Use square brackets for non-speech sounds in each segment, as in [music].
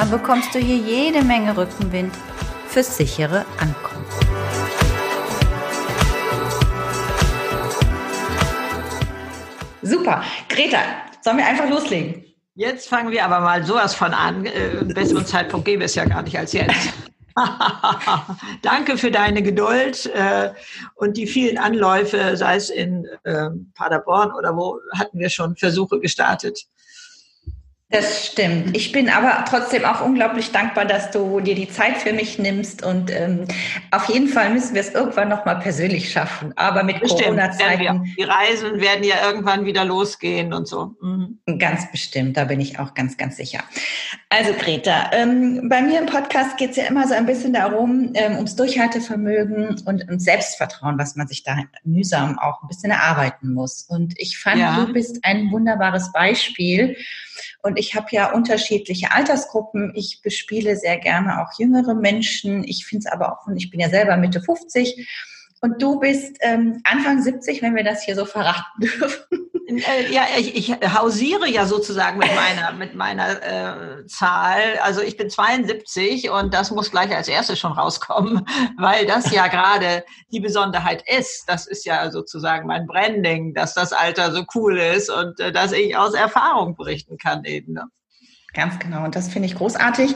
Dann bekommst du hier jede Menge Rückenwind fürs sichere Ankommen. Super. Greta, sollen wir einfach loslegen? Jetzt fangen wir aber mal sowas von an. Äh, einen besseren Zeitpunkt geben wir es ja gar nicht als jetzt. [laughs] Danke für deine Geduld äh, und die vielen Anläufe, sei es in äh, Paderborn oder wo, hatten wir schon Versuche gestartet. Das stimmt. Ich bin aber trotzdem auch unglaublich dankbar, dass du dir die Zeit für mich nimmst und ähm, auf jeden Fall müssen wir es irgendwann noch mal persönlich schaffen. Aber mit Corona-Zeiten. Die Reisen werden ja irgendwann wieder losgehen und so. Mhm. Ganz bestimmt, da bin ich auch ganz, ganz sicher. Also Greta, ähm, bei mir im Podcast geht es ja immer so ein bisschen darum, ähm, ums Durchhaltevermögen und ums Selbstvertrauen, was man sich da mühsam auch ein bisschen erarbeiten muss. Und ich fand, ja. du bist ein wunderbares Beispiel und ich habe ja unterschiedliche Altersgruppen. Ich bespiele sehr gerne auch jüngere Menschen. Ich finde es aber auch, und ich bin ja selber Mitte 50. Und du bist ähm, Anfang 70, wenn wir das hier so verraten [laughs] dürfen. Äh, ja, ich, ich hausiere ja sozusagen mit meiner, mit meiner äh, Zahl. Also ich bin 72 und das muss gleich als erstes schon rauskommen, [laughs] weil das ja gerade die Besonderheit ist. Das ist ja sozusagen mein Branding, dass das Alter so cool ist und äh, dass ich aus Erfahrung berichten kann eben. Ne? Ganz genau. Und das finde ich großartig.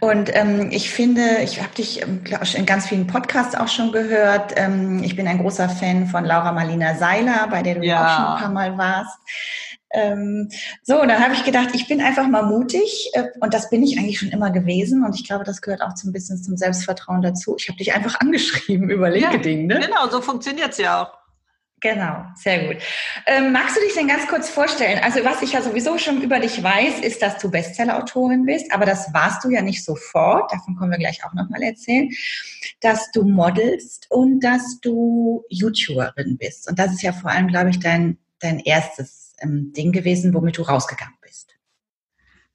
Und ähm, ich finde, ich habe dich ähm, in ganz vielen Podcasts auch schon gehört. Ähm, ich bin ein großer Fan von Laura Marlina Seiler, bei der du ja. auch schon ein paar Mal warst. Ähm, so, dann habe ich gedacht, ich bin einfach mal mutig äh, und das bin ich eigentlich schon immer gewesen und ich glaube, das gehört auch zum bisschen zum Selbstvertrauen dazu. Ich habe dich einfach [laughs] angeschrieben über LinkedIn. Ja, ne? Genau, so funktioniert's ja auch. Genau, sehr gut. Ähm, magst du dich denn ganz kurz vorstellen? Also was ich ja sowieso schon über dich weiß, ist, dass du Bestseller-Autorin bist, aber das warst du ja nicht sofort, davon können wir gleich auch nochmal erzählen, dass du modelst und dass du YouTuberin bist. Und das ist ja vor allem, glaube ich, dein, dein erstes ähm, Ding gewesen, womit du rausgegangen bist.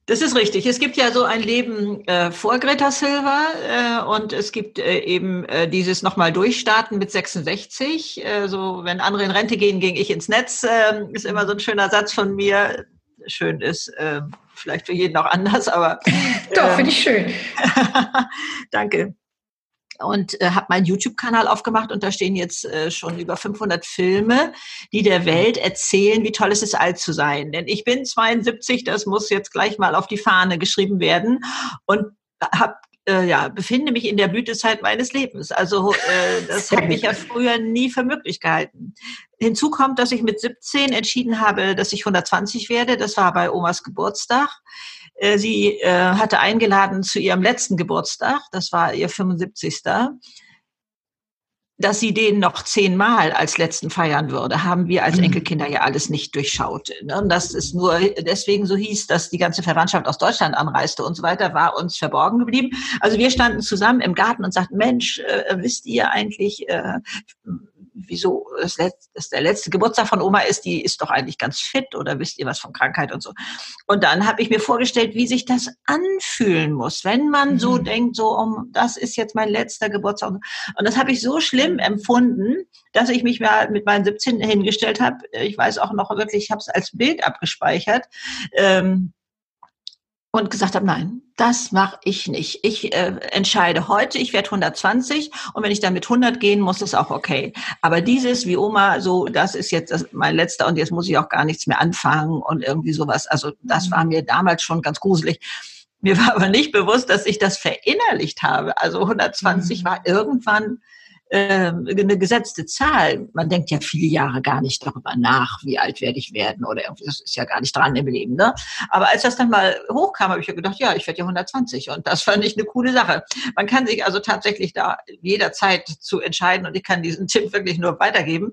Das ist richtig. Es gibt ja so ein Leben äh, vor Greta Silva äh, und es gibt äh, eben äh, dieses nochmal durchstarten mit 66. Äh, so, wenn andere in Rente gehen, gehe ich ins Netz. Äh, ist immer so ein schöner Satz von mir. Schön ist äh, vielleicht für jeden auch anders, aber. [laughs] Doch, finde ich schön. [laughs] Danke und äh, habe meinen YouTube-Kanal aufgemacht und da stehen jetzt äh, schon über 500 Filme, die der Welt erzählen, wie toll es ist, alt zu sein. Denn ich bin 72, das muss jetzt gleich mal auf die Fahne geschrieben werden und habe äh, ja, befinde mich in der Blütezeit meines Lebens. Also äh, das habe ich ja früher nie für möglich gehalten. Hinzu kommt, dass ich mit 17 entschieden habe, dass ich 120 werde. Das war bei Omas Geburtstag. Äh, sie äh, hatte eingeladen zu ihrem letzten Geburtstag, das war ihr 75 dass sie den noch zehnmal als letzten feiern würde, haben wir als mhm. Enkelkinder ja alles nicht durchschaut. Ne? Und das ist nur deswegen so hieß, dass die ganze Verwandtschaft aus Deutschland anreiste und so weiter, war uns verborgen geblieben. Also wir standen zusammen im Garten und sagten, Mensch, äh, wisst ihr eigentlich, äh, wieso das, letzte, das der letzte Geburtstag von Oma ist, die ist doch eigentlich ganz fit oder wisst ihr was von Krankheit und so. Und dann habe ich mir vorgestellt, wie sich das anfühlen muss, wenn man mhm. so denkt, so, um, das ist jetzt mein letzter Geburtstag. Und das habe ich so schlimm empfunden, dass ich mich mal mit meinen 17 hingestellt habe. Ich weiß auch noch wirklich, ich habe es als Bild abgespeichert. Ähm, und gesagt habe, nein, das mache ich nicht. Ich äh, entscheide heute, ich werde 120 und wenn ich dann mit 100 gehen muss, ist auch okay. Aber dieses, wie Oma, so, das ist jetzt das, mein letzter und jetzt muss ich auch gar nichts mehr anfangen und irgendwie sowas. Also das mhm. war mir damals schon ganz gruselig. Mir war aber nicht bewusst, dass ich das verinnerlicht habe. Also 120 mhm. war irgendwann eine gesetzte Zahl. Man denkt ja viele Jahre gar nicht darüber nach, wie alt werde ich werden oder irgendwie, das ist ja gar nicht dran im Leben. Ne? Aber als das dann mal hochkam, habe ich ja gedacht, ja, ich werde ja 120 und das fand ich eine coole Sache. Man kann sich also tatsächlich da jederzeit zu entscheiden und ich kann diesen [laughs] Tipp wirklich nur weitergeben.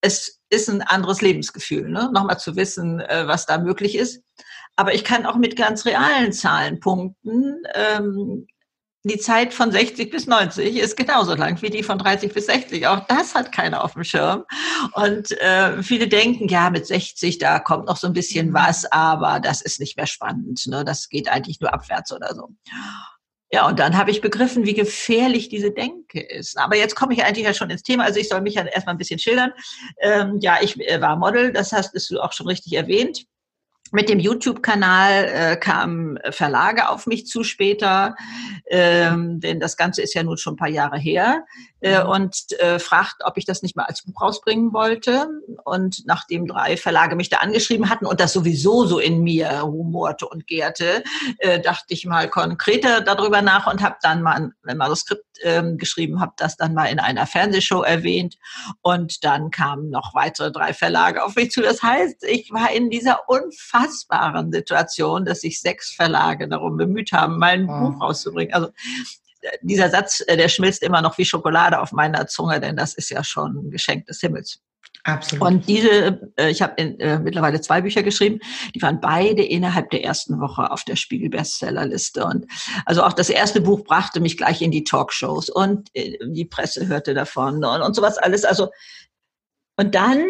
Es ist ein anderes Lebensgefühl, ne? nochmal zu wissen, äh, was da möglich ist. Aber ich kann auch mit ganz realen Zahlen punkten. Ähm, die Zeit von 60 bis 90 ist genauso lang wie die von 30 bis 60. Auch das hat keiner auf dem Schirm. Und äh, viele denken, ja, mit 60, da kommt noch so ein bisschen mhm. was, aber das ist nicht mehr spannend. Ne? Das geht eigentlich nur abwärts oder so. Ja, und dann habe ich begriffen, wie gefährlich diese Denke ist. Aber jetzt komme ich eigentlich ja schon ins Thema. Also ich soll mich ja erstmal ein bisschen schildern. Ähm, ja, ich äh, war Model, das hast du auch schon richtig erwähnt. Mit dem YouTube-Kanal äh, kamen Verlage auf mich zu später, ähm, denn das Ganze ist ja nun schon ein paar Jahre her äh, mhm. und äh, fragt, ob ich das nicht mal als Buch rausbringen wollte. Und nachdem drei Verlage mich da angeschrieben hatten und das sowieso so in mir humorte und gärte, äh, dachte ich mal konkreter darüber nach und habe dann mal ein Manuskript ähm, geschrieben, habe das dann mal in einer Fernsehshow erwähnt und dann kamen noch weitere drei Verlage auf mich zu. Das heißt, ich war in dieser unfassbaren unfassbaren Situation, dass sich sechs Verlage darum bemüht haben, mein oh. Buch rauszubringen. Also dieser Satz, äh, der schmilzt immer noch wie Schokolade auf meiner Zunge, denn das ist ja schon ein Geschenk des Himmels. Absolut. Und diese, äh, ich habe äh, mittlerweile zwei Bücher geschrieben, die waren beide innerhalb der ersten Woche auf der Spiegel Bestsellerliste. Und also auch das erste Buch brachte mich gleich in die Talkshows und äh, die Presse hörte davon und, und sowas alles. Also und dann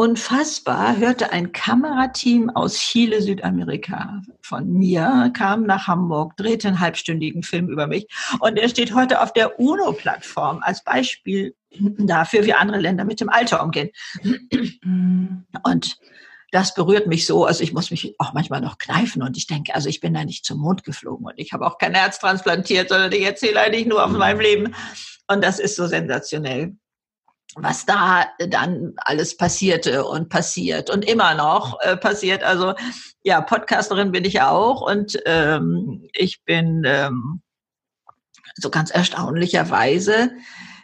Unfassbar hörte ein Kamerateam aus Chile, Südamerika von mir, kam nach Hamburg, drehte einen halbstündigen Film über mich und er steht heute auf der UNO-Plattform als Beispiel dafür, wie andere Länder mit dem Alter umgehen. Und das berührt mich so, also ich muss mich auch manchmal noch kneifen und ich denke, also ich bin da nicht zum Mond geflogen und ich habe auch kein Herz transplantiert, sondern ich erzähle eigentlich nur auf meinem Leben. Und das ist so sensationell was da dann alles passierte und passiert und immer noch äh, passiert. Also ja, Podcasterin bin ich auch und ähm, ich bin ähm, so ganz erstaunlicherweise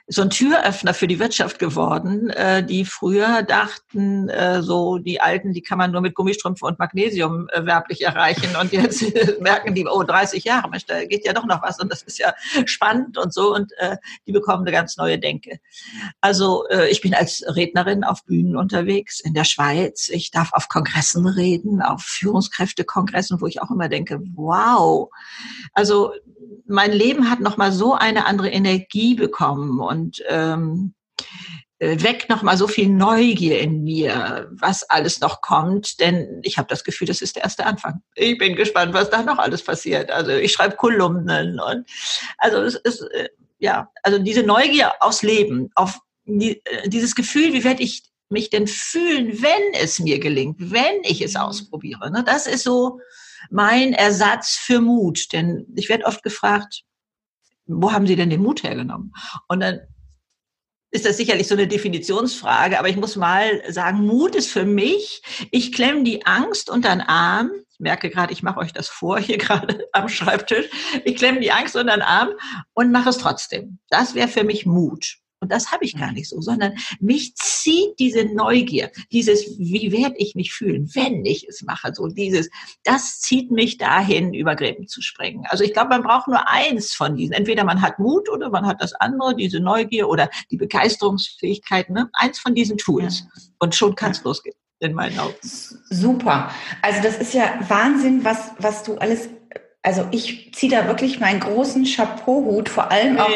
so ein Türöffner für die Wirtschaft geworden, äh, die früher dachten, äh, so die Alten, die kann man nur mit Gummistrümpfen und Magnesium äh, werblich erreichen. Und jetzt [laughs] merken die, oh, 30 Jahre, Mensch, da geht ja doch noch was und das ist ja spannend und so. Und äh, die bekommen eine ganz neue Denke. Also äh, ich bin als Rednerin auf Bühnen unterwegs in der Schweiz. Ich darf auf Kongressen reden, auf Führungskräftekongressen, wo ich auch immer denke, wow. Also mein Leben hat nochmal so eine andere Energie bekommen und ähm, äh, weckt nochmal so viel Neugier in mir, was alles noch kommt, denn ich habe das Gefühl, das ist der erste Anfang. Ich bin gespannt, was da noch alles passiert. Also ich schreibe Kolumnen und also es ist äh, ja, also diese Neugier aufs Leben, auf die, äh, dieses Gefühl, wie werde ich mich denn fühlen, wenn es mir gelingt, wenn ich es mhm. ausprobiere. Ne? Das ist so mein Ersatz für Mut. Denn ich werde oft gefragt, wo haben Sie denn den Mut hergenommen? Und dann ist das sicherlich so eine Definitionsfrage, aber ich muss mal sagen, Mut ist für mich, ich klemme die Angst unter den Arm. Ich merke gerade, ich mache euch das vor, hier [laughs] gerade am Schreibtisch. Ich klemme die Angst unter den Arm und mache es trotzdem. Das wäre für mich Mut. Und das habe ich gar nicht so, sondern mich zieht diese Neugier, dieses, wie werde ich mich fühlen, wenn ich es mache, so dieses, das zieht mich dahin, über Gräben zu springen. Also ich glaube, man braucht nur eins von diesen. Entweder man hat Mut oder man hat das andere, diese Neugier oder die Begeisterungsfähigkeit, ne? eins von diesen Tools. Und schon kann es losgehen in meinen Augen. Super. Also das ist ja Wahnsinn, was, was du alles also ich ziehe da wirklich meinen großen Chapeauhut, vor allem auch,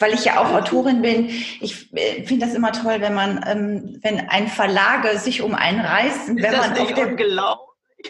weil ich ja auch Autorin bin. Ich äh, finde das immer toll, wenn man, ähm, wenn ein Verlage sich um einen reißt, wenn man auf der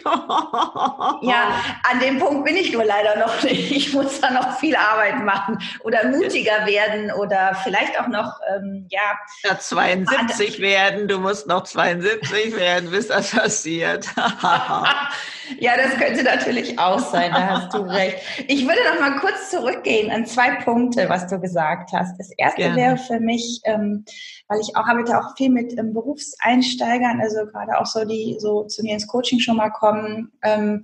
[laughs] ja, an dem Punkt bin ich nur leider noch nicht. Ich muss da noch viel Arbeit machen oder mutiger werden oder vielleicht auch noch, ähm, ja. ja 72 werden, du musst noch 72 werden, bis das passiert. [laughs] ja, das könnte natürlich auch sein, da hast du recht. Ich würde noch mal kurz zurückgehen an zwei Punkte, was du gesagt hast. Das erste Gerne. wäre für mich, ähm, weil ich auch arbeite auch viel mit ähm, Berufseinsteigern, also gerade auch so die so zu mir ins Coaching schon mal kommen, ähm,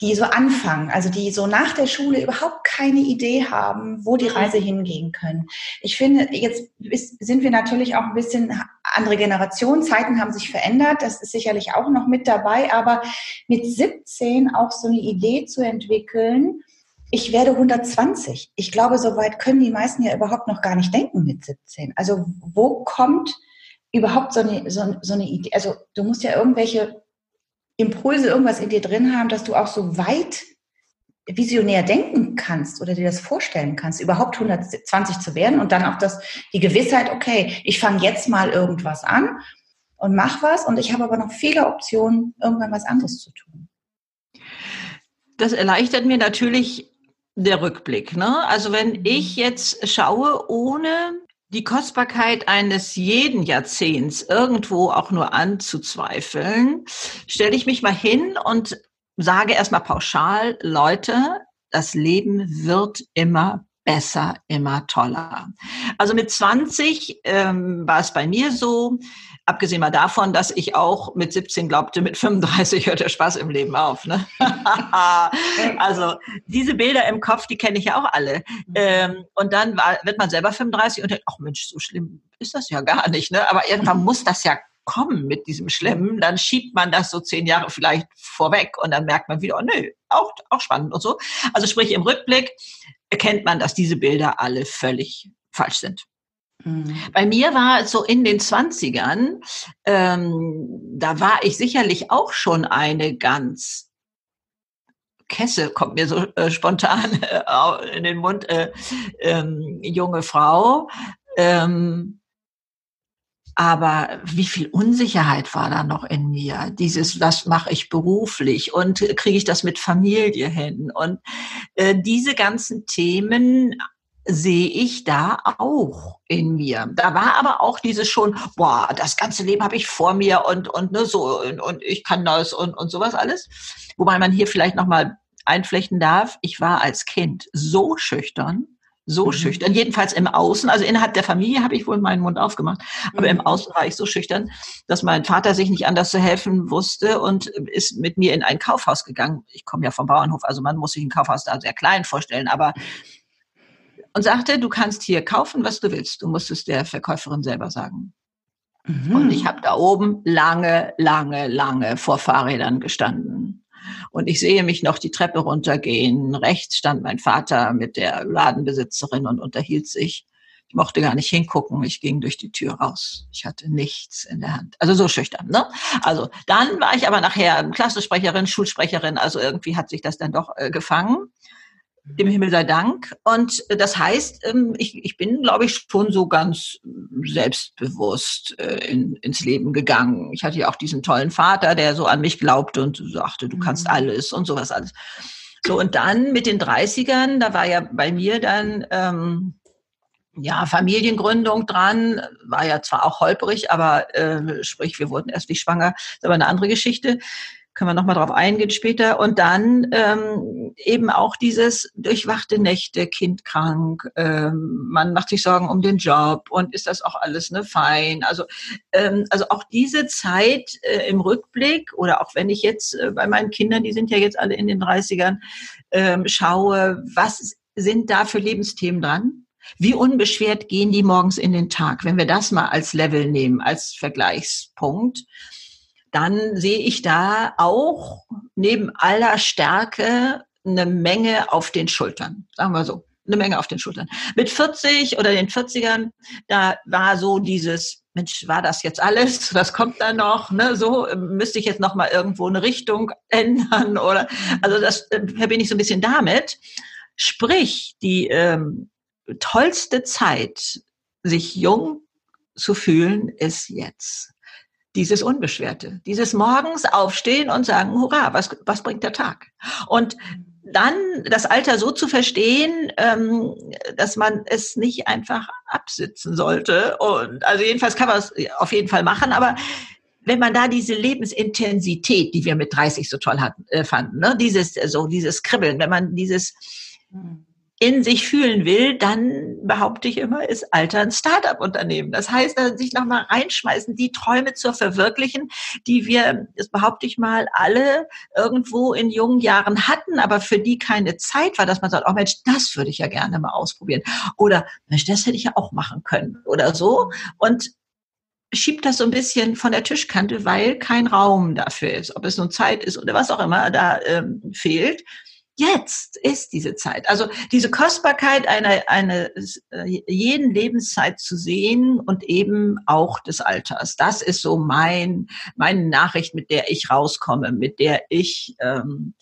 die so anfangen, also die so nach der Schule überhaupt keine Idee haben, wo die mhm. Reise hingehen können. Ich finde, jetzt ist, sind wir natürlich auch ein bisschen andere Generation, Zeiten haben sich verändert, das ist sicherlich auch noch mit dabei, aber mit 17 auch so eine Idee zu entwickeln, ich werde 120. Ich glaube, so weit können die meisten ja überhaupt noch gar nicht denken mit 17. Also wo kommt überhaupt so eine, so, so eine Idee? Also du musst ja irgendwelche Impulse, irgendwas in dir drin haben, dass du auch so weit visionär denken kannst oder dir das vorstellen kannst, überhaupt 120 zu werden und dann auch das, die Gewissheit, okay, ich fange jetzt mal irgendwas an und mach was und ich habe aber noch viele Optionen, irgendwann was anderes zu tun. Das erleichtert mir natürlich der Rückblick. Ne? Also wenn mhm. ich jetzt schaue, ohne die Kostbarkeit eines jeden Jahrzehnts irgendwo auch nur anzuzweifeln, stelle ich mich mal hin und sage erstmal pauschal, Leute, das Leben wird immer besser, immer toller. Also mit 20 ähm, war es bei mir so, abgesehen mal davon, dass ich auch mit 17 glaubte, mit 35 hört der Spaß im Leben auf. Ne? [laughs] also diese Bilder im Kopf, die kenne ich ja auch alle. Mhm. Ähm, und dann war, wird man selber 35 und denkt, ach Mensch, so schlimm ist das ja gar nicht. Ne? Aber irgendwann muss das ja kommen mit diesem Schlimmen, dann schiebt man das so zehn Jahre vielleicht vorweg und dann merkt man wieder, oh nö, auch, auch spannend und so. Also sprich, im Rückblick erkennt man, dass diese Bilder alle völlig falsch sind. Mhm. Bei mir war es so in den Zwanzigern, ähm, da war ich sicherlich auch schon eine ganz Kesse kommt mir so äh, spontan äh, in den Mund, äh, ähm, junge Frau. Ähm, aber wie viel Unsicherheit war da noch in mir? Dieses, was mache ich beruflich und kriege ich das mit Familie hin? Und äh, diese ganzen Themen sehe ich da auch in mir. Da war aber auch dieses schon, boah, das ganze Leben habe ich vor mir und und ne so und, und ich kann das und und sowas alles. Wobei man hier vielleicht noch mal einflechten darf, ich war als Kind so schüchtern, so mhm. schüchtern, jedenfalls im Außen. Also innerhalb der Familie habe ich wohl meinen Mund aufgemacht, aber mhm. im Außen war ich so schüchtern, dass mein Vater sich nicht anders zu helfen wusste und ist mit mir in ein Kaufhaus gegangen. Ich komme ja vom Bauernhof, also man muss sich ein Kaufhaus da sehr klein vorstellen, aber und sagte, du kannst hier kaufen, was du willst. Du musst es der Verkäuferin selber sagen. Mhm. Und ich habe da oben lange, lange, lange vor Fahrrädern gestanden und ich sehe mich noch die Treppe runtergehen. Rechts stand mein Vater mit der Ladenbesitzerin und unterhielt sich. Ich mochte gar nicht hingucken. Ich ging durch die Tür raus. Ich hatte nichts in der Hand. Also so schüchtern, ne? Also dann war ich aber nachher Klassensprecherin, Schulsprecherin. Also irgendwie hat sich das dann doch äh, gefangen dem Himmel sei Dank. Und das heißt, ähm, ich, ich bin, glaube ich, schon so ganz selbstbewusst äh, in, ins Leben gegangen. Ich hatte ja auch diesen tollen Vater, der so an mich glaubte und sagte, du kannst mhm. alles und sowas alles. So, und dann mit den 30ern, da war ja bei mir dann ähm, ja Familiengründung dran, war ja zwar auch holperig, aber äh, sprich, wir wurden erst nicht schwanger, ist aber eine andere Geschichte können wir nochmal drauf eingehen später. Und dann ähm, eben auch dieses durchwachte Nächte, Kind krank, ähm, man macht sich Sorgen um den Job und ist das auch alles ne fein. Also, ähm, also auch diese Zeit äh, im Rückblick oder auch wenn ich jetzt äh, bei meinen Kindern, die sind ja jetzt alle in den 30ern, ähm, schaue, was sind da für Lebensthemen dran? Wie unbeschwert gehen die morgens in den Tag, wenn wir das mal als Level nehmen, als Vergleichspunkt? Dann sehe ich da auch neben aller Stärke eine Menge auf den Schultern, sagen wir so, eine Menge auf den Schultern. Mit 40 oder den 40ern, da war so dieses, Mensch, war das jetzt alles? [laughs] Was kommt da noch? Ne, so müsste ich jetzt noch mal irgendwo eine Richtung [laughs] ändern oder also das äh, verbinde ich so ein bisschen damit. Sprich, die ähm, tollste Zeit, sich jung zu fühlen, ist jetzt dieses Unbeschwerte, dieses morgens aufstehen und sagen, hurra, was, was bringt der Tag? Und dann das Alter so zu verstehen, ähm, dass man es nicht einfach absitzen sollte. Und also jedenfalls kann man es auf jeden Fall machen, aber wenn man da diese Lebensintensität, die wir mit 30 so toll hatten, äh, fanden, ne, dieses so dieses Kribbeln, wenn man dieses hm in sich fühlen will, dann behaupte ich immer, ist Alter ein Start-up-Unternehmen. Das heißt, sich nochmal reinschmeißen, die Träume zu verwirklichen, die wir, das behaupte ich mal, alle irgendwo in jungen Jahren hatten, aber für die keine Zeit war, dass man sagt, oh Mensch, das würde ich ja gerne mal ausprobieren. Oder Mensch, das hätte ich ja auch machen können oder so. Und schiebt das so ein bisschen von der Tischkante, weil kein Raum dafür ist, ob es nun Zeit ist oder was auch immer da ähm, fehlt jetzt ist diese Zeit. Also diese Kostbarkeit einer, einer äh, jeden Lebenszeit zu sehen und eben auch des Alters. Das ist so mein, meine Nachricht, mit der ich rauskomme, mit der ich ähm,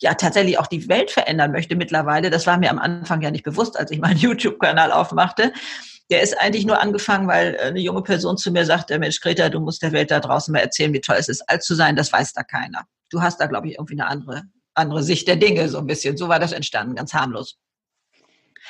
ja tatsächlich auch die Welt verändern möchte mittlerweile. Das war mir am Anfang ja nicht bewusst, als ich meinen [laughs] YouTube-Kanal aufmachte. Der ist eigentlich nur angefangen, weil eine junge Person zu mir sagte, Mensch, Greta, du musst der Welt da draußen mal erzählen, wie toll es ist, alt zu sein. Das weiß da keiner. Du hast da, glaube ich, irgendwie eine andere, andere Sicht der Dinge, so ein bisschen. So war das entstanden, ganz harmlos.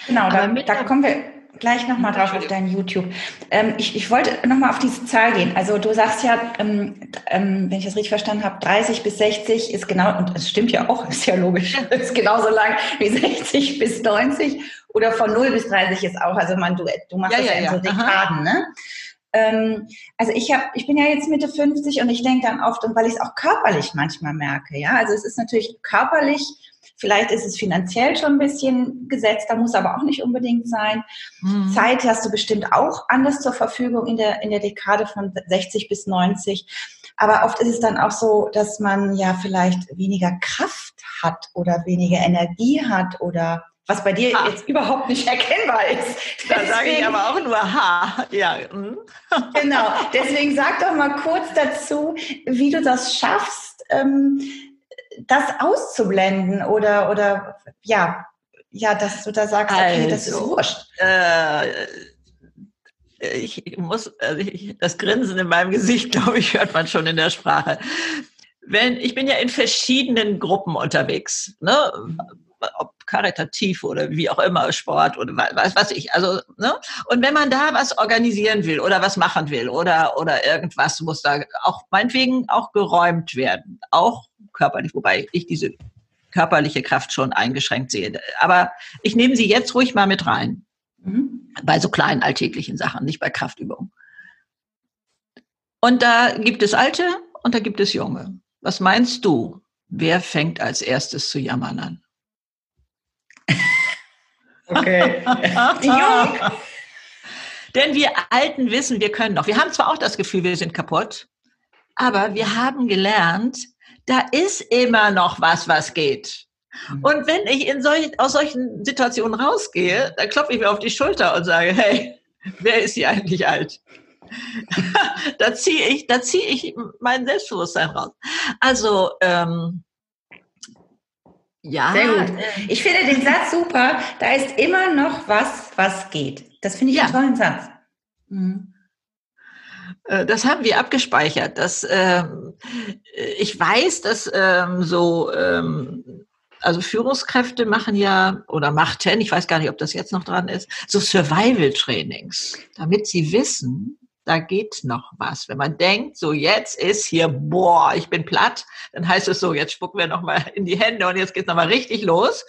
Genau, da, da kommen wir gleich nochmal drauf auf dein YouTube. Ähm, ich, ich wollte nochmal auf diese Zahl gehen. Also du sagst ja, ähm, ähm, wenn ich das richtig verstanden habe, 30 bis 60 ist genau, und es stimmt ja auch, [laughs] ist ja logisch, ist genauso lang wie 60 bis 90 oder von 0 bis 30 ist auch, also man, du, du machst ja, das ja, ja in so Dekaden, ne? Ähm, also ich habe, ich bin ja jetzt Mitte 50 und ich denke dann oft, und weil ich es auch körperlich manchmal merke, ja, also es ist natürlich körperlich Vielleicht ist es finanziell schon ein bisschen gesetzt, da muss aber auch nicht unbedingt sein. Mhm. Zeit hast du bestimmt auch anders zur Verfügung in der, in der Dekade von 60 bis 90. Aber oft ist es dann auch so, dass man ja vielleicht weniger Kraft hat oder weniger Energie hat oder was bei dir ha. jetzt überhaupt nicht erkennbar ist. Da sage ich aber auch nur Ha. Ja. Mhm. [laughs] genau. Deswegen sag doch mal kurz dazu, wie du das schaffst, ähm, das auszublenden oder, oder ja, ja, dass du da sagst, okay, also, das ist also, wurscht. Äh, ich muss, also ich, das Grinsen in meinem Gesicht, glaube ich, hört man schon in der Sprache. Wenn, ich bin ja in verschiedenen Gruppen unterwegs, ne? Ob karitativ oder wie auch immer, Sport oder was weiß ich. Also, ne? Und wenn man da was organisieren will oder was machen will oder, oder irgendwas muss da auch meinetwegen auch geräumt werden, auch körperlich, wobei ich diese körperliche Kraft schon eingeschränkt sehe. Aber ich nehme sie jetzt ruhig mal mit rein. Mhm. Bei so kleinen alltäglichen Sachen, nicht bei Kraftübungen. Und da gibt es Alte und da gibt es Junge. Was meinst du? Wer fängt als erstes zu jammern an? Okay. [laughs] Jung. Denn wir Alten wissen, wir können noch. Wir haben zwar auch das Gefühl, wir sind kaputt, aber wir haben gelernt, da ist immer noch was, was geht. Mhm. Und wenn ich in solch, aus solchen Situationen rausgehe, dann klopfe ich mir auf die Schulter und sage, hey, wer ist hier eigentlich alt? [laughs] da ziehe ich, da ziehe ich mein Selbstbewusstsein raus. Also ähm, ja. Sehr gut. Ich finde den Satz super. Da ist immer noch was, was geht. Das finde ich ja. einen tollen Satz. Mhm. Äh, das haben wir abgespeichert. Das, ähm, ich weiß, dass ähm, so, ähm, also Führungskräfte machen ja oder machten, ich weiß gar nicht, ob das jetzt noch dran ist, so Survival-Trainings, damit sie wissen, da geht noch was. Wenn man denkt, so jetzt ist hier, boah, ich bin platt, dann heißt es so, jetzt spucken wir nochmal in die Hände und jetzt geht's nochmal richtig los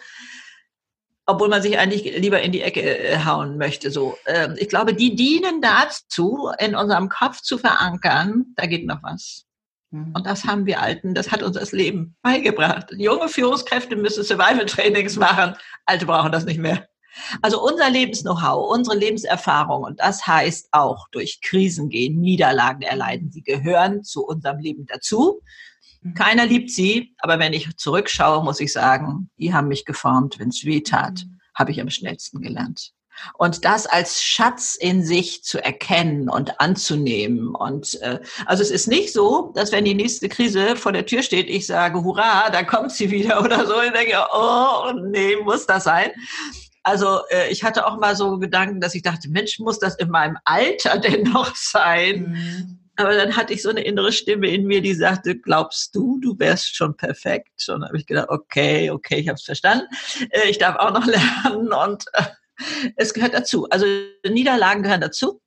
obwohl man sich eigentlich lieber in die Ecke äh, hauen möchte. So, ähm, ich glaube, die dienen dazu, in unserem Kopf zu verankern, da geht noch was. Mhm. Und das haben wir Alten, das hat uns das Leben beigebracht. Junge Führungskräfte müssen Survival-Trainings machen, Alte brauchen das nicht mehr. Also unser Lebens-Know-how, unsere Lebenserfahrung, und das heißt auch durch Krisen gehen, Niederlagen erleiden, sie gehören zu unserem Leben dazu. Mhm. Keiner liebt sie, aber wenn ich zurückschaue, muss ich sagen, die haben mich geformt. Wenn es weh tat, mhm. habe ich am schnellsten gelernt. Und das als Schatz in sich zu erkennen und anzunehmen. Und äh, also es ist nicht so, dass wenn die nächste Krise vor der Tür steht, ich sage, hurra, da kommt sie wieder [laughs] oder so. Ich denke, oh nee, muss das sein? Also äh, ich hatte auch mal so Gedanken, dass ich dachte, Mensch, muss das in meinem Alter [laughs] denn noch sein? Mhm. Aber dann hatte ich so eine innere Stimme in mir, die sagte, glaubst du, du wärst schon perfekt? Und dann habe ich gedacht, okay, okay, ich habe es verstanden. Äh, ich darf auch noch [laughs] lernen und äh, es gehört dazu. Also Niederlagen gehören dazu.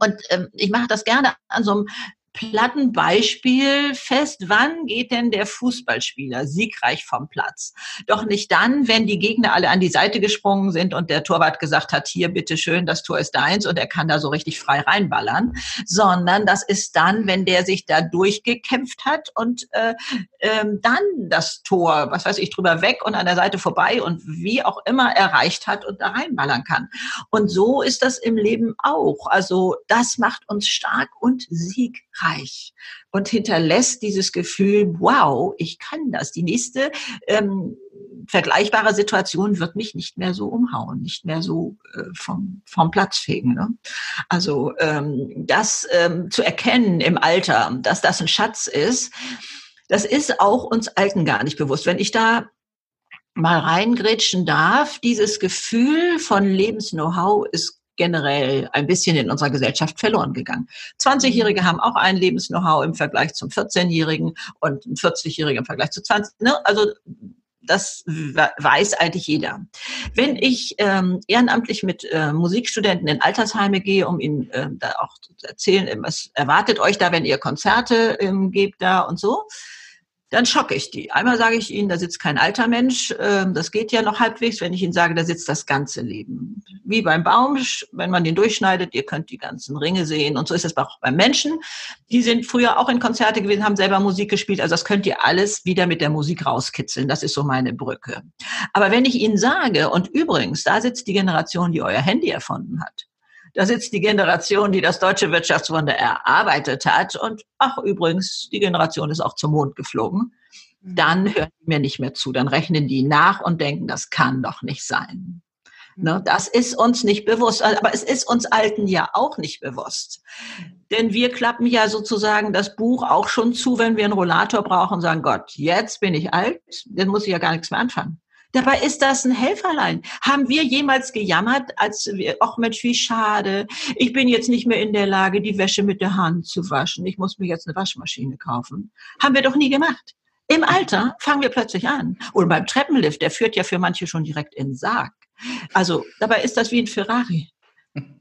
Und ähm, ich mache das gerne an so einem Plattenbeispiel fest, wann geht denn der Fußballspieler siegreich vom Platz? Doch nicht dann, wenn die Gegner alle an die Seite gesprungen sind und der Torwart gesagt hat, hier bitte schön, das Tor ist deins und er kann da so richtig frei reinballern, sondern das ist dann, wenn der sich da durchgekämpft hat und äh, ähm, dann das Tor, was weiß ich, drüber weg und an der Seite vorbei und wie auch immer erreicht hat und da reinballern kann. Und so ist das im Leben auch. Also das macht uns stark und siegreich reich und hinterlässt dieses Gefühl, wow, ich kann das. Die nächste ähm, vergleichbare Situation wird mich nicht mehr so umhauen, nicht mehr so äh, vom, vom Platz fegen. Ne? Also ähm, das ähm, zu erkennen im Alter, dass das ein Schatz ist, das ist auch uns Alten gar nicht bewusst. Wenn ich da mal reingrätschen darf. Dieses Gefühl von Lebens-Know-how ist generell ein bisschen in unserer Gesellschaft verloren gegangen. 20-Jährige haben auch ein Lebens-Know-how im Vergleich zum 14-Jährigen und ein 40-Jähriger im Vergleich zu 20. Ne? Also das weiß eigentlich jeder. Wenn ich ähm, ehrenamtlich mit äh, Musikstudenten in Altersheime gehe, um ihnen äh, da auch zu erzählen, was erwartet euch da, wenn ihr Konzerte ähm, gebt da und so, dann schocke ich die. Einmal sage ich ihnen, da sitzt kein alter Mensch, ähm, das geht ja noch halbwegs, wenn ich ihnen sage, da sitzt das ganze Leben. Wie beim Baum, wenn man den durchschneidet, ihr könnt die ganzen Ringe sehen und so ist es auch beim Menschen. Die sind früher auch in Konzerte gewesen, haben selber Musik gespielt, also das könnt ihr alles wieder mit der Musik rauskitzeln. Das ist so meine Brücke. Aber wenn ich ihnen sage, und übrigens, da sitzt die Generation, die euer Handy erfunden hat, da sitzt die Generation, die das deutsche Wirtschaftswunder erarbeitet hat. Und ach, übrigens, die Generation ist auch zum Mond geflogen. Mhm. Dann hören die mir nicht mehr zu. Dann rechnen die nach und denken, das kann doch nicht sein. Ne, mhm. das ist uns nicht bewusst, aber es ist uns Alten ja auch nicht bewusst. Denn wir klappen ja sozusagen das Buch auch schon zu, wenn wir einen Rollator brauchen und sagen, Gott, jetzt bin ich alt, dann muss ich ja gar nichts mehr anfangen. Dabei ist das ein Helferlein. Haben wir jemals gejammert, als wir, ach Mensch, wie schade. Ich bin jetzt nicht mehr in der Lage, die Wäsche mit der Hand zu waschen. Ich muss mir jetzt eine Waschmaschine kaufen. Haben wir doch nie gemacht. Im Alter fangen wir plötzlich an. Oder beim Treppenlift, der führt ja für manche schon direkt in den Sarg. Also dabei ist das wie ein Ferrari.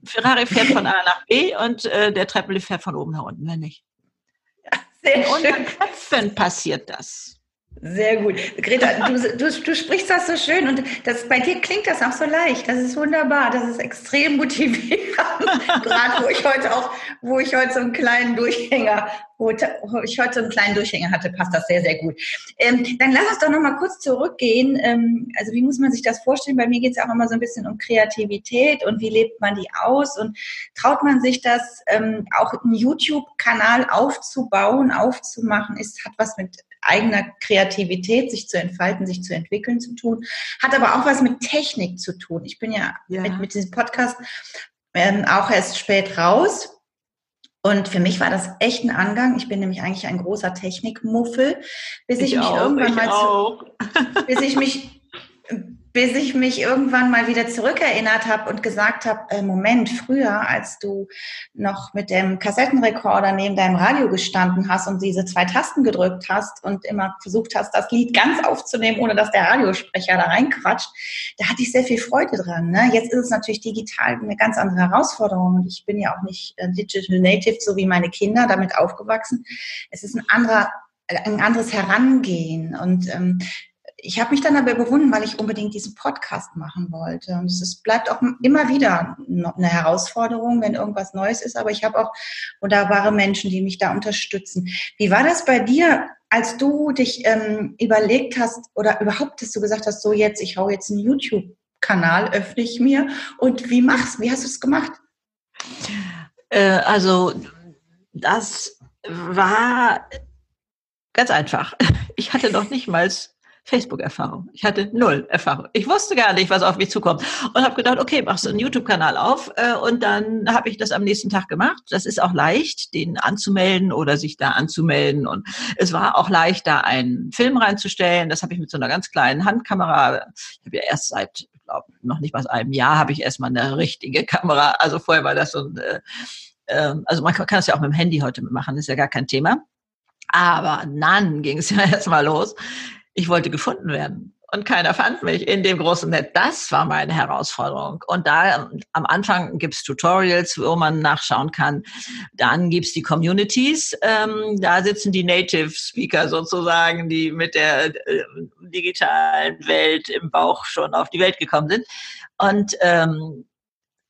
Ferrari fährt von A nach B und äh, der Treppenlift fährt von oben nach unten, wenn nicht. Ja, sehr in unseren Köpfen passiert das. Sehr gut. Greta, du, du, du, sprichst das so schön und das, bei dir klingt das auch so leicht. Das ist wunderbar. Das ist extrem motivierend. [laughs] Gerade wo ich heute auch, wo ich heute so einen kleinen Durchhänger, wo ich heute so einen kleinen Durchhänger hatte, passt das sehr, sehr gut. Ähm, dann lass uns doch noch mal kurz zurückgehen. Ähm, also wie muss man sich das vorstellen? Bei mir geht es auch immer so ein bisschen um Kreativität und wie lebt man die aus und traut man sich das ähm, auch einen YouTube-Kanal aufzubauen, aufzumachen, ist, hat was mit eigener Kreativität, sich zu entfalten, sich zu entwickeln zu tun, hat aber auch was mit Technik zu tun. Ich bin ja, ja. Mit, mit diesem Podcast ähm, auch erst spät raus. Und für mich war das echt ein Angang. Ich bin nämlich eigentlich ein großer Technikmuffel, bis ich, ich mich auch, irgendwann mal zu, bis ich mich [laughs] bis ich mich irgendwann mal wieder zurückerinnert habe und gesagt habe, äh, Moment, früher, als du noch mit dem Kassettenrekorder neben deinem Radio gestanden hast und diese zwei Tasten gedrückt hast und immer versucht hast, das Lied ganz aufzunehmen, ohne dass der Radiosprecher da reinquatscht, da hatte ich sehr viel Freude dran. Ne? Jetzt ist es natürlich digital eine ganz andere Herausforderung und ich bin ja auch nicht äh, Digital Native, so wie meine Kinder, damit aufgewachsen. Es ist ein anderer ein anderes Herangehen. Und ähm, ich habe mich dann aber überwunden, weil ich unbedingt diesen Podcast machen wollte. Und es ist, bleibt auch immer wieder eine Herausforderung, wenn irgendwas Neues ist. Aber ich habe auch wunderbare Menschen, die mich da unterstützen. Wie war das bei dir, als du dich ähm, überlegt hast oder überhaupt, dass du gesagt hast, so jetzt, ich hau jetzt einen YouTube-Kanal, öffne ich mir. Und wie machst, wie hast du es gemacht? Äh, also das war ganz einfach. [laughs] Ich hatte noch nicht mal Facebook-Erfahrung. Ich hatte null Erfahrung. Ich wusste gar nicht, was auf mich zukommt. Und habe gedacht, okay, machst du einen YouTube-Kanal auf. Äh, und dann habe ich das am nächsten Tag gemacht. Das ist auch leicht, den anzumelden oder sich da anzumelden. Und es war auch leicht, da einen Film reinzustellen. Das habe ich mit so einer ganz kleinen Handkamera. Ich habe ja erst seit, glaube noch nicht mal einem Jahr, habe ich erstmal eine richtige Kamera. Also vorher war das so ein, äh, äh, also man kann das ja auch mit dem Handy heute machen, ist ja gar kein Thema. Aber dann ging es [laughs] ja erstmal los ich wollte gefunden werden. Und keiner fand mich in dem großen Netz. Das war meine Herausforderung. Und da am Anfang gibt's Tutorials, wo man nachschauen kann. Dann gibt's die Communities. Ähm, da sitzen die Native Speaker sozusagen, die mit der äh, digitalen Welt im Bauch schon auf die Welt gekommen sind. Und ähm,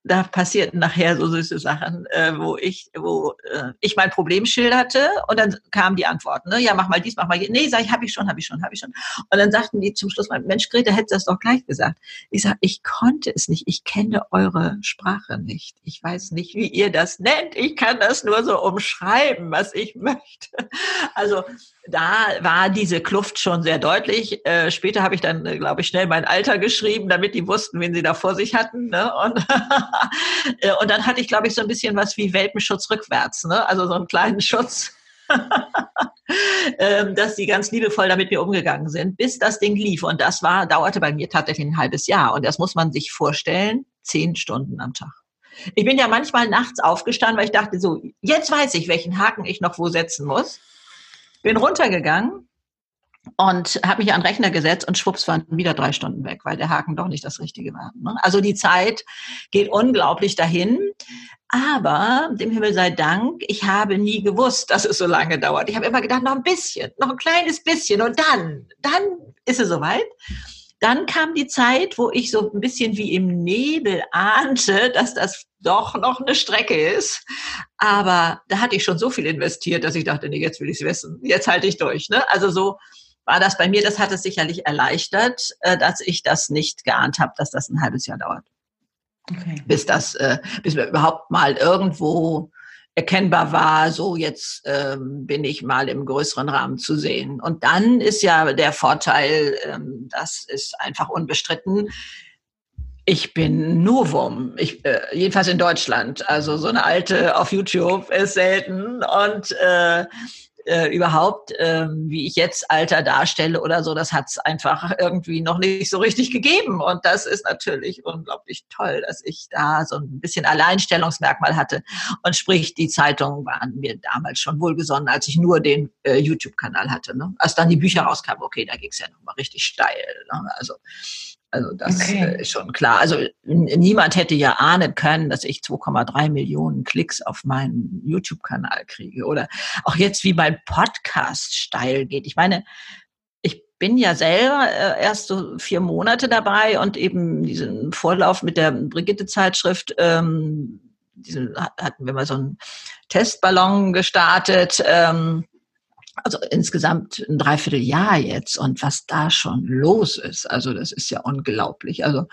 da passierten nachher so süße Sachen, äh, wo ich, wo äh, ich mein Problem schilderte und dann kamen die Antworten. Ne? Ja, mach mal dies, mach mal Nee, sag ich, habe ich schon, habe ich schon, habe ich schon. Und dann sagten die zum Schluss Mensch, Greta, hättest du das doch gleich gesagt. Ich sag, ich konnte es nicht, ich kenne eure Sprache nicht. Ich weiß nicht, wie ihr das nennt. Ich kann das nur so umschreiben, was ich [laughs] möchte. Also da war diese Kluft schon sehr deutlich. Äh, später habe ich dann, äh, glaube ich, schnell mein Alter geschrieben, damit die wussten, wen sie da vor sich hatten. Ne? Und, [laughs] und dann hatte ich, glaube ich, so ein bisschen was wie Welpenschutz rückwärts, ne? also so einen kleinen Schutz. [laughs] ähm, dass sie ganz liebevoll damit mir umgegangen sind, bis das Ding lief. Und das war, dauerte bei mir tatsächlich ein halbes Jahr. Und das muss man sich vorstellen, zehn Stunden am Tag. Ich bin ja manchmal nachts aufgestanden, weil ich dachte so, jetzt weiß ich, welchen Haken ich noch wo setzen muss. Bin runtergegangen und habe mich an den Rechner gesetzt und schwupps waren wieder drei Stunden weg, weil der Haken doch nicht das Richtige war. Ne? Also die Zeit geht unglaublich dahin. Aber dem Himmel sei Dank, ich habe nie gewusst, dass es so lange dauert. Ich habe immer gedacht, noch ein bisschen, noch ein kleines bisschen und dann, dann ist es soweit. Dann kam die Zeit, wo ich so ein bisschen wie im Nebel ahnte, dass das doch noch eine Strecke ist. Aber da hatte ich schon so viel investiert, dass ich dachte, nee, jetzt will ich es wissen. Jetzt halte ich durch. Ne? Also so war das bei mir. Das hat es sicherlich erleichtert, äh, dass ich das nicht geahnt habe, dass das ein halbes Jahr dauert. Okay. Bis das, äh, bis wir überhaupt mal irgendwo erkennbar war, so jetzt ähm, bin ich mal im größeren Rahmen zu sehen. Und dann ist ja der Vorteil, ähm, das ist einfach unbestritten, ich bin Novum, ich, äh, jedenfalls in Deutschland. Also so eine alte auf YouTube ist selten und äh, äh, überhaupt, äh, wie ich jetzt Alter darstelle oder so, das hat es einfach irgendwie noch nicht so richtig gegeben. Und das ist natürlich unglaublich toll, dass ich da so ein bisschen Alleinstellungsmerkmal hatte. Und sprich, die Zeitungen waren mir damals schon wohlgesonnen, als ich nur den äh, YouTube-Kanal hatte. Ne? Als dann die Bücher rauskamen, okay, da ging es ja nochmal richtig steil. Ne? Also also das okay. ist schon klar. Also niemand hätte ja ahnen können, dass ich 2,3 Millionen Klicks auf meinen YouTube-Kanal kriege. Oder auch jetzt, wie mein Podcast steil geht. Ich meine, ich bin ja selber äh, erst so vier Monate dabei und eben diesen Vorlauf mit der Brigitte-Zeitschrift, ähm, diesen hatten wir mal so einen Testballon gestartet. Ähm, also insgesamt ein Dreivierteljahr jetzt und was da schon los ist, also das ist ja unglaublich. Also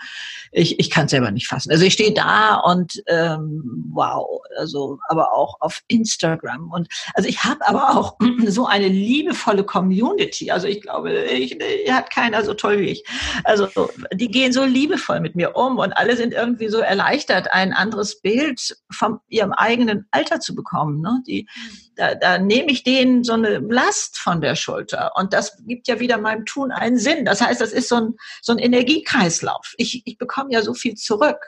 ich, ich kann es selber nicht fassen. Also ich stehe da und ähm, wow, also aber auch auf Instagram und also ich habe aber auch [clears throat] so eine liebevolle Community. Also ich glaube, ich, ich hat keiner so toll wie ich. Also die gehen so liebevoll mit mir um und alle sind irgendwie so erleichtert, ein anderes Bild von ihrem eigenen Alter zu bekommen. Ne? Die da, da nehme ich denen so eine Last von der Schulter. Und das gibt ja wieder meinem Tun einen Sinn. Das heißt, das ist so ein, so ein Energiekreislauf. Ich, ich bekomme ja so viel zurück,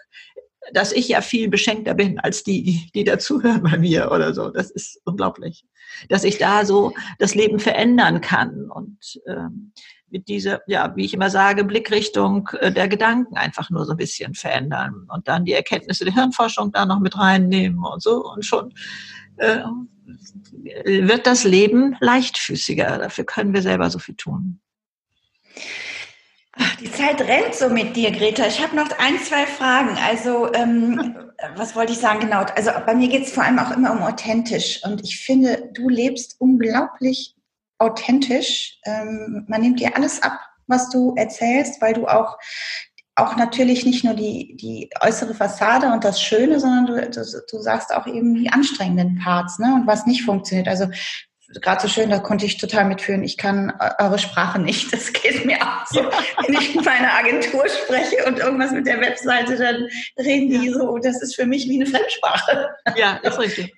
dass ich ja viel beschenkter bin als die, die dazuhören bei mir oder so. Das ist unglaublich. Dass ich da so das Leben verändern kann und ähm, mit dieser, ja, wie ich immer sage, Blickrichtung äh, der Gedanken einfach nur so ein bisschen verändern und dann die Erkenntnisse der Hirnforschung da noch mit reinnehmen und so und schon äh, wird das Leben leichtfüßiger. Dafür können wir selber so viel tun. Ach, die Zeit rennt so mit dir, Greta. Ich habe noch ein, zwei Fragen. Also, ähm, [laughs] was wollte ich sagen? Genau. Also, bei mir geht es vor allem auch immer um authentisch. Und ich finde, du lebst unglaublich authentisch. Ähm, man nimmt dir alles ab, was du erzählst, weil du auch auch natürlich nicht nur die, die äußere Fassade und das Schöne, sondern du, du, du sagst auch eben die anstrengenden Parts ne, und was nicht funktioniert. Also gerade so schön, da konnte ich total mitführen. Ich kann eure Sprache nicht. Das geht mir auch so. Wenn ich mit meiner Agentur spreche und irgendwas mit der Webseite, dann reden die so, das ist für mich wie eine Fremdsprache. Ja, das ist richtig.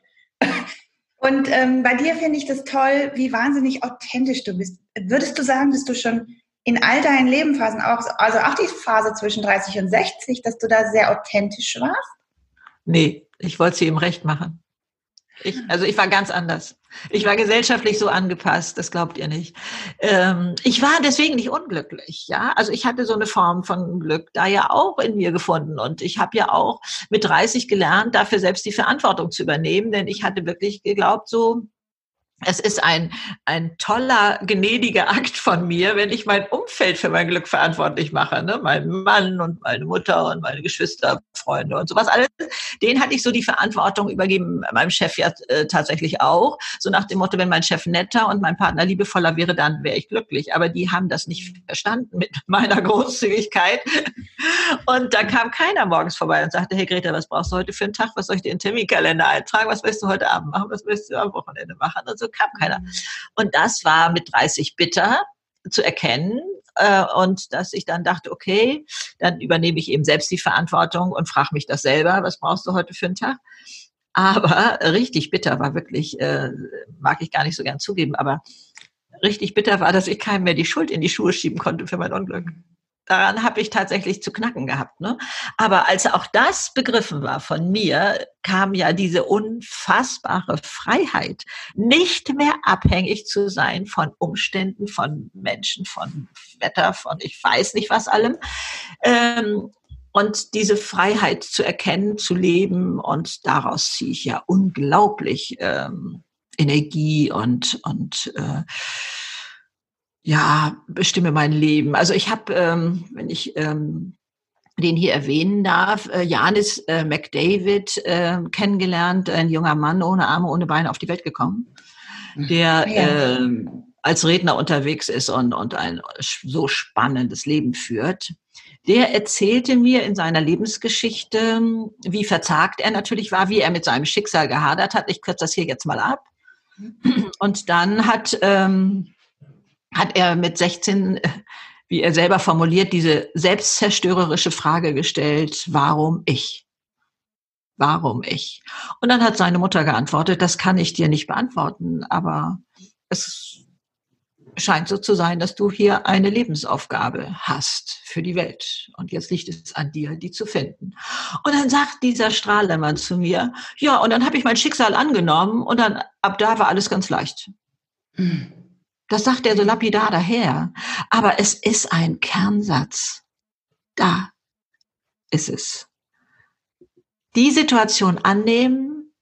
Und ähm, bei dir finde ich das toll, wie wahnsinnig authentisch du bist. Würdest du sagen, dass du schon in all deinen Lebenphasen, auch, also auch die Phase zwischen 30 und 60, dass du da sehr authentisch warst? Nee, ich wollte sie ihm recht machen. Ich, also ich war ganz anders. Ich war gesellschaftlich so angepasst, das glaubt ihr nicht. Ähm, ich war deswegen nicht unglücklich, ja. Also ich hatte so eine Form von Glück da ja auch in mir gefunden und ich habe ja auch mit 30 gelernt, dafür selbst die Verantwortung zu übernehmen, denn ich hatte wirklich geglaubt, so es ist ein, ein toller, gnädiger Akt von mir, wenn ich mein Umfeld für mein Glück verantwortlich mache. Ne? Mein Mann und meine Mutter und meine Geschwister, Freunde und sowas alles. Den hatte ich so die Verantwortung übergeben, meinem Chef ja äh, tatsächlich auch. So nach dem Motto, wenn mein Chef netter und mein Partner liebevoller wäre, dann wäre ich glücklich. Aber die haben das nicht verstanden mit [laughs] meiner Großzügigkeit. Und da kam keiner morgens vorbei und sagte, hey Greta, was brauchst du heute für einen Tag? Was soll ich dir in den Terminkalender eintragen? Was willst du heute Abend machen? Was willst du am Wochenende machen? Und so kam keiner. Und das war mit 30 bitter zu erkennen. Äh, und dass ich dann dachte, okay, dann übernehme ich eben selbst die Verantwortung und frage mich das selber, was brauchst du heute für einen Tag? Aber richtig bitter war wirklich, äh, mag ich gar nicht so gern zugeben, aber richtig bitter war, dass ich keinem mehr die Schuld in die Schuhe schieben konnte für mein Unglück daran habe ich tatsächlich zu knacken gehabt. Ne? Aber als auch das begriffen war von mir, kam ja diese unfassbare Freiheit, nicht mehr abhängig zu sein von Umständen, von Menschen, von Wetter, von ich weiß nicht was allem. Ähm, und diese Freiheit zu erkennen, zu leben und daraus ziehe ich ja unglaublich ähm, Energie und, und äh, ja, bestimme mein Leben. Also ich habe, ähm, wenn ich ähm, den hier erwähnen darf, äh, Janis äh, McDavid äh, kennengelernt, ein junger Mann ohne Arme, ohne Beine auf die Welt gekommen, mhm. der ja. äh, als Redner unterwegs ist und, und ein so spannendes Leben führt. Der erzählte mir in seiner Lebensgeschichte, wie verzagt er natürlich war, wie er mit seinem Schicksal gehadert hat. Ich kürze das hier jetzt mal ab. Mhm. Und dann hat ähm, hat er mit 16, wie er selber formuliert, diese selbstzerstörerische Frage gestellt, warum ich? Warum ich? Und dann hat seine Mutter geantwortet, das kann ich dir nicht beantworten, aber es scheint so zu sein, dass du hier eine Lebensaufgabe hast für die Welt. Und jetzt liegt es an dir, die zu finden. Und dann sagt dieser Strahlemann zu mir, ja, und dann habe ich mein Schicksal angenommen und dann ab da war alles ganz leicht. Mhm. Das sagt er so lapidar daher. Aber es ist ein Kernsatz. Da ist es. Die Situation annehmen.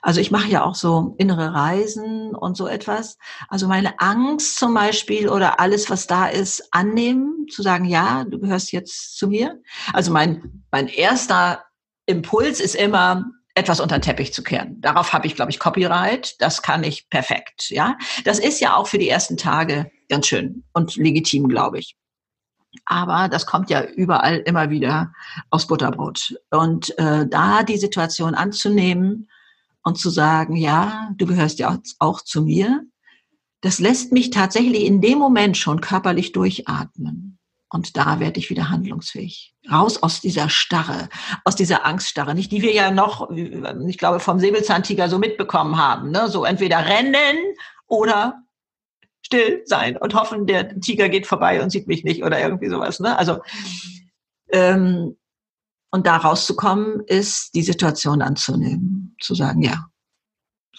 Also ich mache ja auch so innere Reisen und so etwas. Also meine Angst zum Beispiel oder alles, was da ist, annehmen, zu sagen, ja, du gehörst jetzt zu mir. Also mein, mein erster Impuls ist immer, etwas unter den Teppich zu kehren. Darauf habe ich, glaube ich, Copyright. Das kann ich perfekt. Ja, das ist ja auch für die ersten Tage ganz schön und legitim, glaube ich. Aber das kommt ja überall immer wieder aus Butterbrot. Und äh, da die Situation anzunehmen und zu sagen, ja, du gehörst ja auch zu mir, das lässt mich tatsächlich in dem Moment schon körperlich durchatmen. Und da werde ich wieder handlungsfähig. Raus aus dieser Starre, aus dieser Angststarre, nicht die wir ja noch, ich glaube, vom Säbelzahntiger so mitbekommen haben. Ne? So entweder rennen oder still sein und hoffen, der Tiger geht vorbei und sieht mich nicht oder irgendwie sowas. Ne? Also ähm, und da rauszukommen, ist die Situation anzunehmen, zu sagen, ja,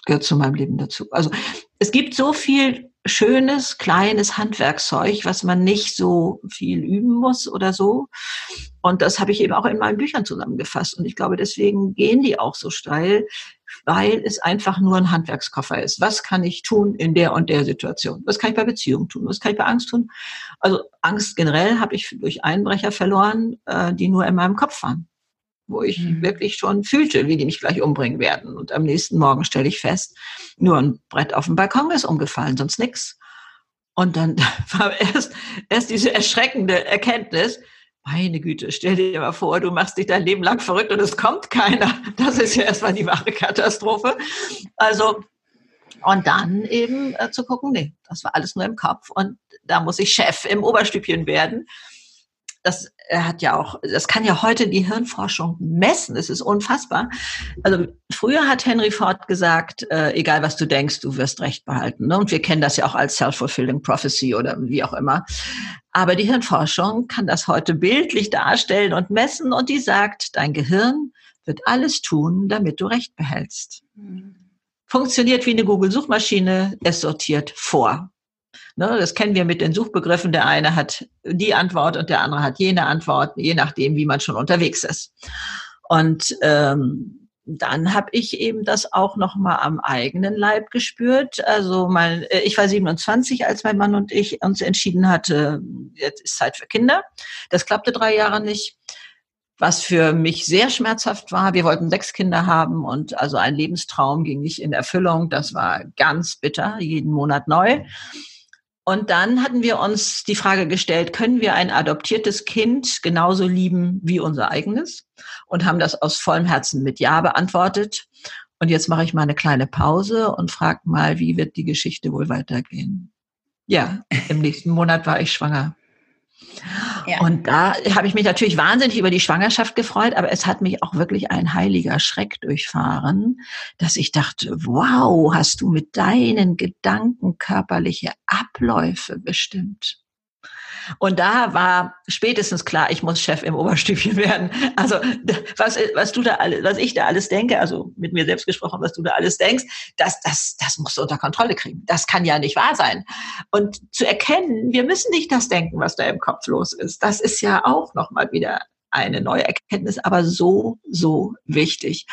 gehört zu meinem Leben dazu. Also es gibt so viel schönes, kleines Handwerkszeug, was man nicht so viel üben muss oder so. Und das habe ich eben auch in meinen Büchern zusammengefasst. Und ich glaube, deswegen gehen die auch so steil, weil es einfach nur ein Handwerkskoffer ist. Was kann ich tun in der und der Situation? Was kann ich bei Beziehungen tun? Was kann ich bei Angst tun? Also Angst generell habe ich durch Einbrecher verloren, äh, die nur in meinem Kopf waren wo ich mhm. wirklich schon fühlte, wie die mich gleich umbringen werden. Und am nächsten Morgen stelle ich fest, nur ein Brett auf dem Balkon ist umgefallen, sonst nix. Und dann [laughs] war erst, erst diese erschreckende Erkenntnis, meine Güte, stell dir mal vor, du machst dich dein Leben lang verrückt und es kommt keiner. Das ist ja erstmal die wahre Katastrophe. Also, und dann eben äh, zu gucken, nee, das war alles nur im Kopf und da muss ich Chef im Oberstübchen werden das hat ja auch, das kann ja heute die Hirnforschung messen. Es ist unfassbar. Also früher hat Henry Ford gesagt, äh, egal was du denkst, du wirst Recht behalten. Ne? Und wir kennen das ja auch als self-fulfilling prophecy oder wie auch immer. Aber die Hirnforschung kann das heute bildlich darstellen und messen und die sagt, dein Gehirn wird alles tun, damit du Recht behältst. Mhm. Funktioniert wie eine Google-Suchmaschine, es sortiert vor. Ne, das kennen wir mit den Suchbegriffen. Der eine hat die Antwort und der andere hat jene Antwort, je nachdem, wie man schon unterwegs ist. Und ähm, dann habe ich eben das auch noch mal am eigenen Leib gespürt. Also mein, äh, ich war 27, als mein Mann und ich uns entschieden hatte, jetzt ist Zeit für Kinder. Das klappte drei Jahre nicht was für mich sehr schmerzhaft war. Wir wollten sechs Kinder haben und also ein Lebenstraum ging nicht in Erfüllung. Das war ganz bitter, jeden Monat neu. Und dann hatten wir uns die Frage gestellt, können wir ein adoptiertes Kind genauso lieben wie unser eigenes? Und haben das aus vollem Herzen mit Ja beantwortet. Und jetzt mache ich mal eine kleine Pause und frage mal, wie wird die Geschichte wohl weitergehen? Ja, im nächsten Monat war ich schwanger. Ja. Und da habe ich mich natürlich wahnsinnig über die Schwangerschaft gefreut, aber es hat mich auch wirklich ein heiliger Schreck durchfahren, dass ich dachte, wow, hast du mit deinen Gedanken körperliche Abläufe bestimmt. Und da war spätestens klar, ich muss Chef im Oberstübchen [laughs] werden. Also was, was du da alles, was ich da alles denke, also mit mir selbst gesprochen, was du da alles denkst, das, das, das musst du unter Kontrolle kriegen. Das kann ja nicht wahr sein. Und zu erkennen, wir müssen nicht das denken, was da im Kopf los ist. Das ist ja auch nochmal wieder eine neue Erkenntnis, aber so, so wichtig.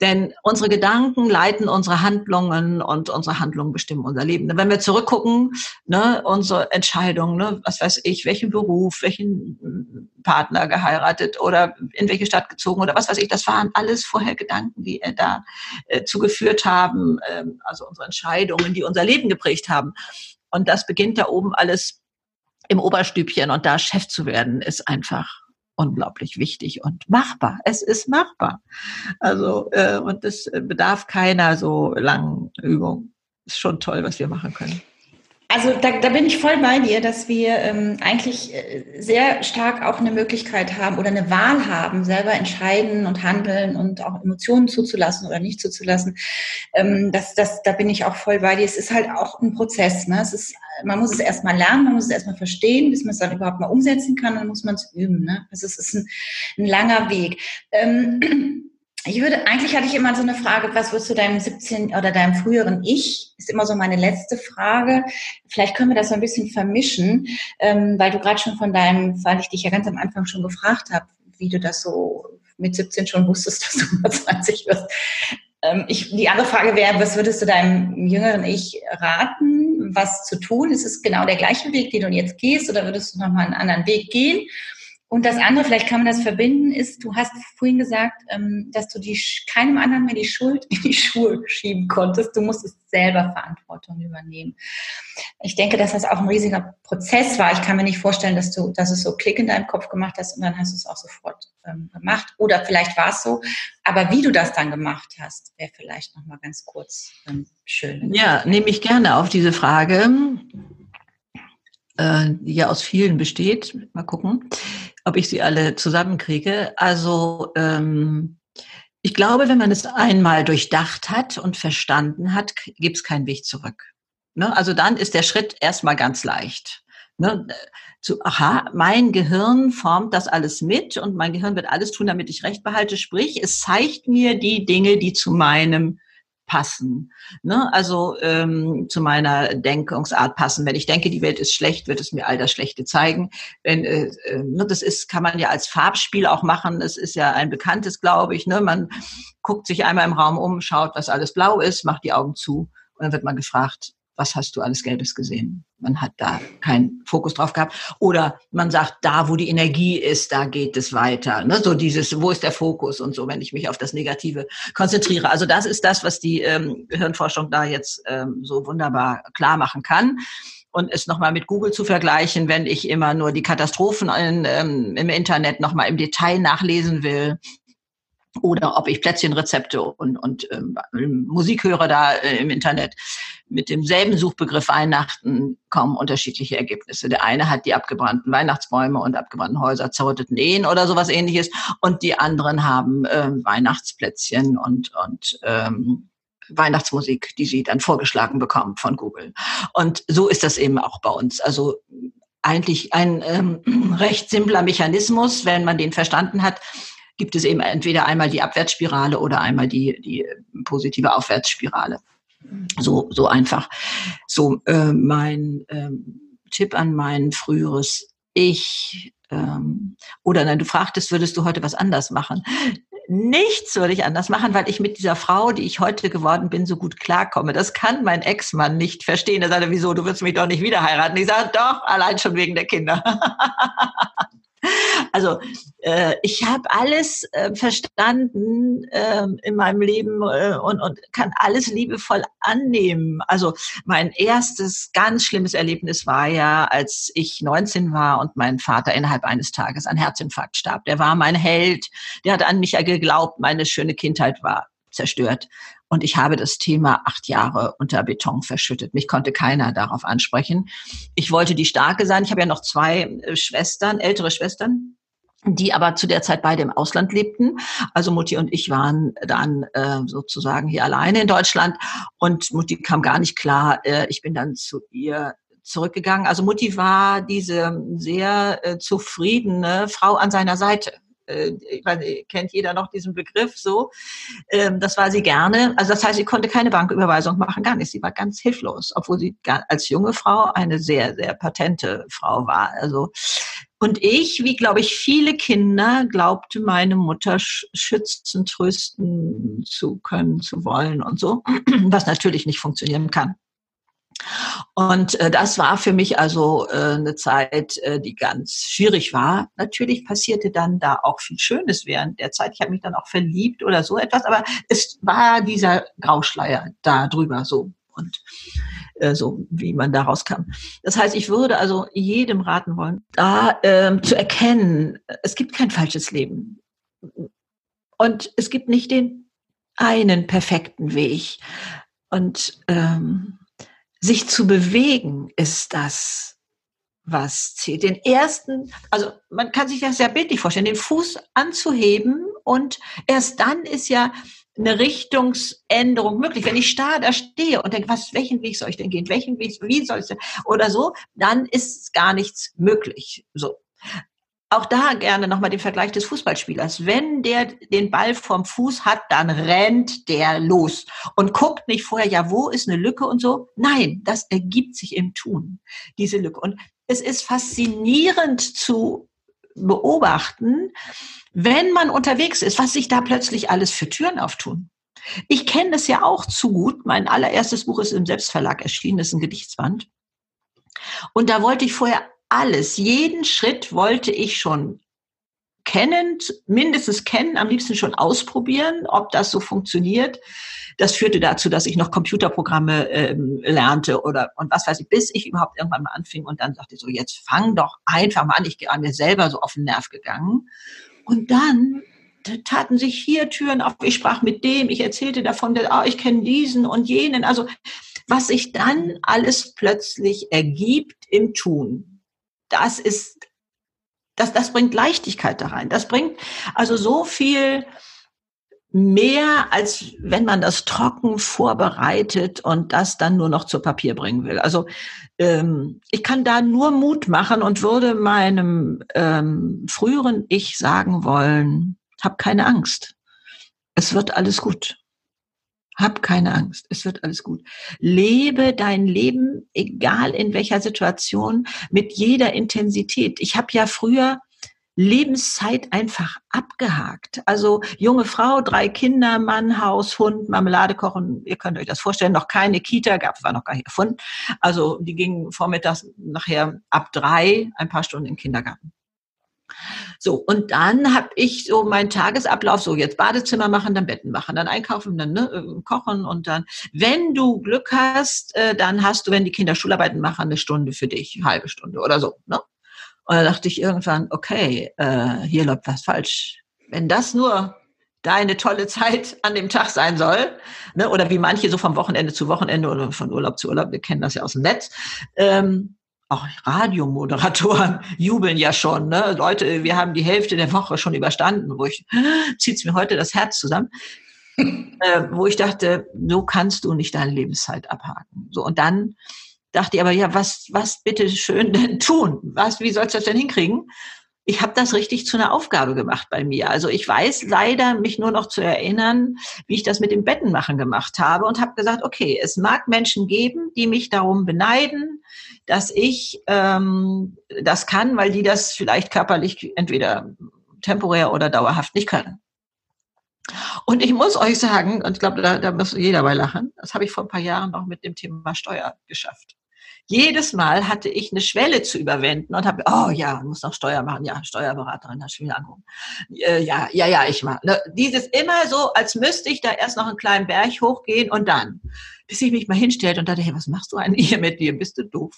Denn unsere Gedanken leiten unsere Handlungen und unsere Handlungen bestimmen unser Leben. Wenn wir zurückgucken, ne, unsere Entscheidungen, ne, was weiß ich, welchen Beruf, welchen Partner geheiratet oder in welche Stadt gezogen oder was weiß ich, das waren alles vorher Gedanken, die äh, da äh, zugeführt haben, äh, also unsere Entscheidungen, die unser Leben geprägt haben. Und das beginnt da oben alles im Oberstübchen und da Chef zu werden, ist einfach unglaublich wichtig und machbar. Es ist machbar. Also, äh, und das bedarf keiner so langen Übung. Ist schon toll, was wir machen können. Also da, da bin ich voll bei dir, dass wir ähm, eigentlich äh, sehr stark auch eine Möglichkeit haben oder eine Wahl haben, selber entscheiden und handeln und auch Emotionen zuzulassen oder nicht zuzulassen. Ähm, das, das, da bin ich auch voll bei dir. Es ist halt auch ein Prozess. Ne? Es ist, man muss es erstmal lernen, man muss es erstmal verstehen, bis man es dann überhaupt mal umsetzen kann, dann muss man es üben. Ne? Also es ist ein, ein langer Weg. Ähm, ich würde, eigentlich hatte ich immer so eine Frage, was würdest du deinem 17 oder deinem früheren Ich, ist immer so meine letzte Frage. Vielleicht können wir das so ein bisschen vermischen, ähm, weil du gerade schon von deinem, weil ich dich ja ganz am Anfang schon gefragt habe, wie du das so mit 17 schon wusstest, [laughs] dass du mal 20 wirst. Ähm, ich, die andere Frage wäre, was würdest du deinem jüngeren Ich raten, was zu tun? Ist es genau der gleiche Weg, den du jetzt gehst, oder würdest du nochmal einen anderen Weg gehen? Und das andere, vielleicht kann man das verbinden, ist, du hast vorhin gesagt, ähm, dass du die, keinem anderen mehr die Schuld in die Schuhe schieben konntest. Du musstest selber Verantwortung übernehmen. Ich denke, dass das auch ein riesiger Prozess war. Ich kann mir nicht vorstellen, dass du, dass es so Klick in deinem Kopf gemacht hast und dann hast du es auch sofort ähm, gemacht. Oder vielleicht war es so. Aber wie du das dann gemacht hast, wäre vielleicht nochmal ganz kurz ähm, schön. Ja, nehme ich gerne auf diese Frage äh, die ja aus vielen besteht. Mal gucken ob ich sie alle zusammenkriege. Also ähm, ich glaube, wenn man es einmal durchdacht hat und verstanden hat, gibt es keinen Weg zurück. Ne? Also dann ist der Schritt erstmal ganz leicht. Ne? Zu, aha, mein Gehirn formt das alles mit und mein Gehirn wird alles tun, damit ich Recht behalte. Sprich, es zeigt mir die Dinge, die zu meinem passen. Ne? Also ähm, zu meiner Denkungsart passen. Wenn ich denke, die Welt ist schlecht, wird es mir all das Schlechte zeigen. Wenn, äh, äh, ne, das ist, kann man ja als Farbspiel auch machen. Das ist ja ein bekanntes, glaube ich. Ne? Man guckt sich einmal im Raum um, schaut, was alles blau ist, macht die Augen zu und dann wird man gefragt, was hast du alles Gelbes gesehen? Man hat da keinen Fokus drauf gehabt. Oder man sagt, da, wo die Energie ist, da geht es weiter. Ne? So dieses, wo ist der Fokus und so, wenn ich mich auf das Negative konzentriere. Also das ist das, was die ähm, Hirnforschung da jetzt ähm, so wunderbar klar machen kann und es nochmal mit Google zu vergleichen, wenn ich immer nur die Katastrophen in, ähm, im Internet nochmal im Detail nachlesen will, oder ob ich Plätzchenrezepte und, und ähm, Musik höre da äh, im Internet. Mit demselben Suchbegriff Weihnachten kommen unterschiedliche Ergebnisse. Der eine hat die abgebrannten Weihnachtsbäume und abgebrannten Häuser, zerrütteten Ehen oder sowas ähnliches. Und die anderen haben äh, Weihnachtsplätzchen und, und ähm, Weihnachtsmusik, die sie dann vorgeschlagen bekommen von Google. Und so ist das eben auch bei uns. Also eigentlich ein ähm, [clears throat] recht simpler Mechanismus, wenn man den verstanden hat gibt es eben entweder einmal die Abwärtsspirale oder einmal die, die positive Aufwärtsspirale. So, so einfach. So, äh, mein ähm, Tipp an mein früheres Ich, ähm, oder nein, du fragtest, würdest du heute was anders machen? Nichts würde ich anders machen, weil ich mit dieser Frau, die ich heute geworden bin, so gut klarkomme. Das kann mein Ex-Mann nicht verstehen. Er sagte, wieso, du willst mich doch nicht wieder heiraten. Ich sage, doch, allein schon wegen der Kinder. [laughs] Also äh, ich habe alles äh, verstanden äh, in meinem Leben äh, und, und kann alles liebevoll annehmen. Also mein erstes ganz schlimmes Erlebnis war ja, als ich 19 war und mein Vater innerhalb eines Tages an Herzinfarkt starb. Der war mein Held, der hat an mich ja geglaubt, meine schöne Kindheit war zerstört. Und ich habe das Thema acht Jahre unter Beton verschüttet. Mich konnte keiner darauf ansprechen. Ich wollte die Starke sein. Ich habe ja noch zwei äh, Schwestern, ältere Schwestern die aber zu der Zeit beide im Ausland lebten. Also Mutti und ich waren dann äh, sozusagen hier alleine in Deutschland und Mutti kam gar nicht klar. Äh, ich bin dann zu ihr zurückgegangen. Also Mutti war diese sehr äh, zufriedene Frau an seiner Seite äh, ich weiß, kennt jeder noch diesen Begriff so. Ähm, das war sie gerne. Also das heißt, sie konnte keine Banküberweisung machen, gar nicht. Sie war ganz hilflos, obwohl sie als junge Frau eine sehr, sehr patente Frau war. Also und ich, wie glaube ich viele Kinder, glaubte meine Mutter schützen, trösten zu können, zu wollen und so, [clears throat] was natürlich nicht funktionieren kann. Und äh, das war für mich also äh, eine Zeit, äh, die ganz schwierig war. Natürlich passierte dann da auch viel Schönes während der Zeit. Ich habe mich dann auch verliebt oder so etwas, aber es war dieser Grauschleier da drüber so und äh, so, wie man da rauskam. Das heißt, ich würde also jedem raten wollen, da ähm, zu erkennen, es gibt kein falsches Leben. Und es gibt nicht den einen perfekten Weg. Und ähm, sich zu bewegen ist das, was zählt. Den ersten, also man kann sich das sehr bildlich vorstellen, den Fuß anzuheben und erst dann ist ja eine Richtungsänderung möglich. Wenn ich starr da stehe und denke, was, welchen Weg soll ich denn gehen? Welchen Weg, wie soll ich denn? Oder so, dann ist gar nichts möglich. So auch da gerne nochmal den Vergleich des Fußballspielers. Wenn der den Ball vom Fuß hat, dann rennt der los und guckt nicht vorher, ja, wo ist eine Lücke und so. Nein, das ergibt sich im Tun, diese Lücke. Und es ist faszinierend zu beobachten, wenn man unterwegs ist, was sich da plötzlich alles für Türen auftun. Ich kenne das ja auch zu gut. Mein allererstes Buch ist im Selbstverlag erschienen, das ist ein Gedichtsband. Und da wollte ich vorher alles, jeden Schritt wollte ich schon kennen, mindestens kennen, am liebsten schon ausprobieren, ob das so funktioniert. Das führte dazu, dass ich noch Computerprogramme ähm, lernte oder und was weiß ich, bis ich überhaupt irgendwann mal anfing und dann sagte ich so, jetzt fang doch einfach mal an. Ich an mir selber so auf den Nerv gegangen. Und dann taten sich hier Türen auf. Ich sprach mit dem, ich erzählte davon, oh, ich kenne diesen und jenen. Also was sich dann alles plötzlich ergibt im Tun das ist, das, das bringt Leichtigkeit da rein. Das bringt also so viel mehr, als wenn man das trocken vorbereitet und das dann nur noch zu Papier bringen will. Also ähm, ich kann da nur Mut machen und würde meinem ähm, früheren Ich sagen wollen, hab keine Angst. Es wird alles gut. Hab keine Angst, es wird alles gut. Lebe dein Leben, egal in welcher Situation, mit jeder Intensität. Ich habe ja früher Lebenszeit einfach abgehakt. Also junge Frau, drei Kinder, Mann, Haus, Hund, Marmelade kochen. Ihr könnt euch das vorstellen. Noch keine Kita gab, war noch gar nicht erfunden. Also die gingen vormittags nachher ab drei ein paar Stunden im Kindergarten. So, und dann habe ich so meinen Tagesablauf, so jetzt Badezimmer machen, dann Betten machen, dann einkaufen, dann ne, äh, kochen und dann, wenn du Glück hast, äh, dann hast du, wenn die Kinder Schularbeiten machen, eine Stunde für dich, eine halbe Stunde oder so. Ne? Und da dachte ich irgendwann, okay, äh, hier läuft was falsch. Wenn das nur deine tolle Zeit an dem Tag sein soll, ne, oder wie manche so vom Wochenende zu Wochenende oder von Urlaub zu Urlaub, wir kennen das ja aus dem Netz, ähm, auch Radiomoderatoren [laughs] jubeln ja schon. Ne? Leute, wir haben die Hälfte der Woche schon überstanden, wo ich, [laughs] zieht's mir heute das Herz zusammen, [laughs] äh, wo ich dachte, so kannst du nicht deine Lebenszeit abhaken. So, und dann dachte ich aber, ja, was, was bitte schön denn tun? Was, wie sollst du das denn hinkriegen? Ich habe das richtig zu einer Aufgabe gemacht bei mir. Also ich weiß leider, mich nur noch zu erinnern, wie ich das mit dem Bettenmachen gemacht habe und habe gesagt, okay, es mag Menschen geben, die mich darum beneiden, dass ich ähm, das kann, weil die das vielleicht körperlich entweder temporär oder dauerhaft nicht können. Und ich muss euch sagen, und ich glaube, da, da muss jeder bei lachen, das habe ich vor ein paar Jahren noch mit dem Thema Steuer geschafft jedes Mal hatte ich eine Schwelle zu überwinden und habe, oh ja, muss noch Steuer machen, ja, Steuerberaterin, hat schon wieder angerufen. Äh, ja, ja, ja, ich mache. Ne, dieses immer so, als müsste ich da erst noch einen kleinen Berg hochgehen und dann, bis ich mich mal hinstellte und dachte, hey, was machst du eigentlich hier mit dir? Bist du doof?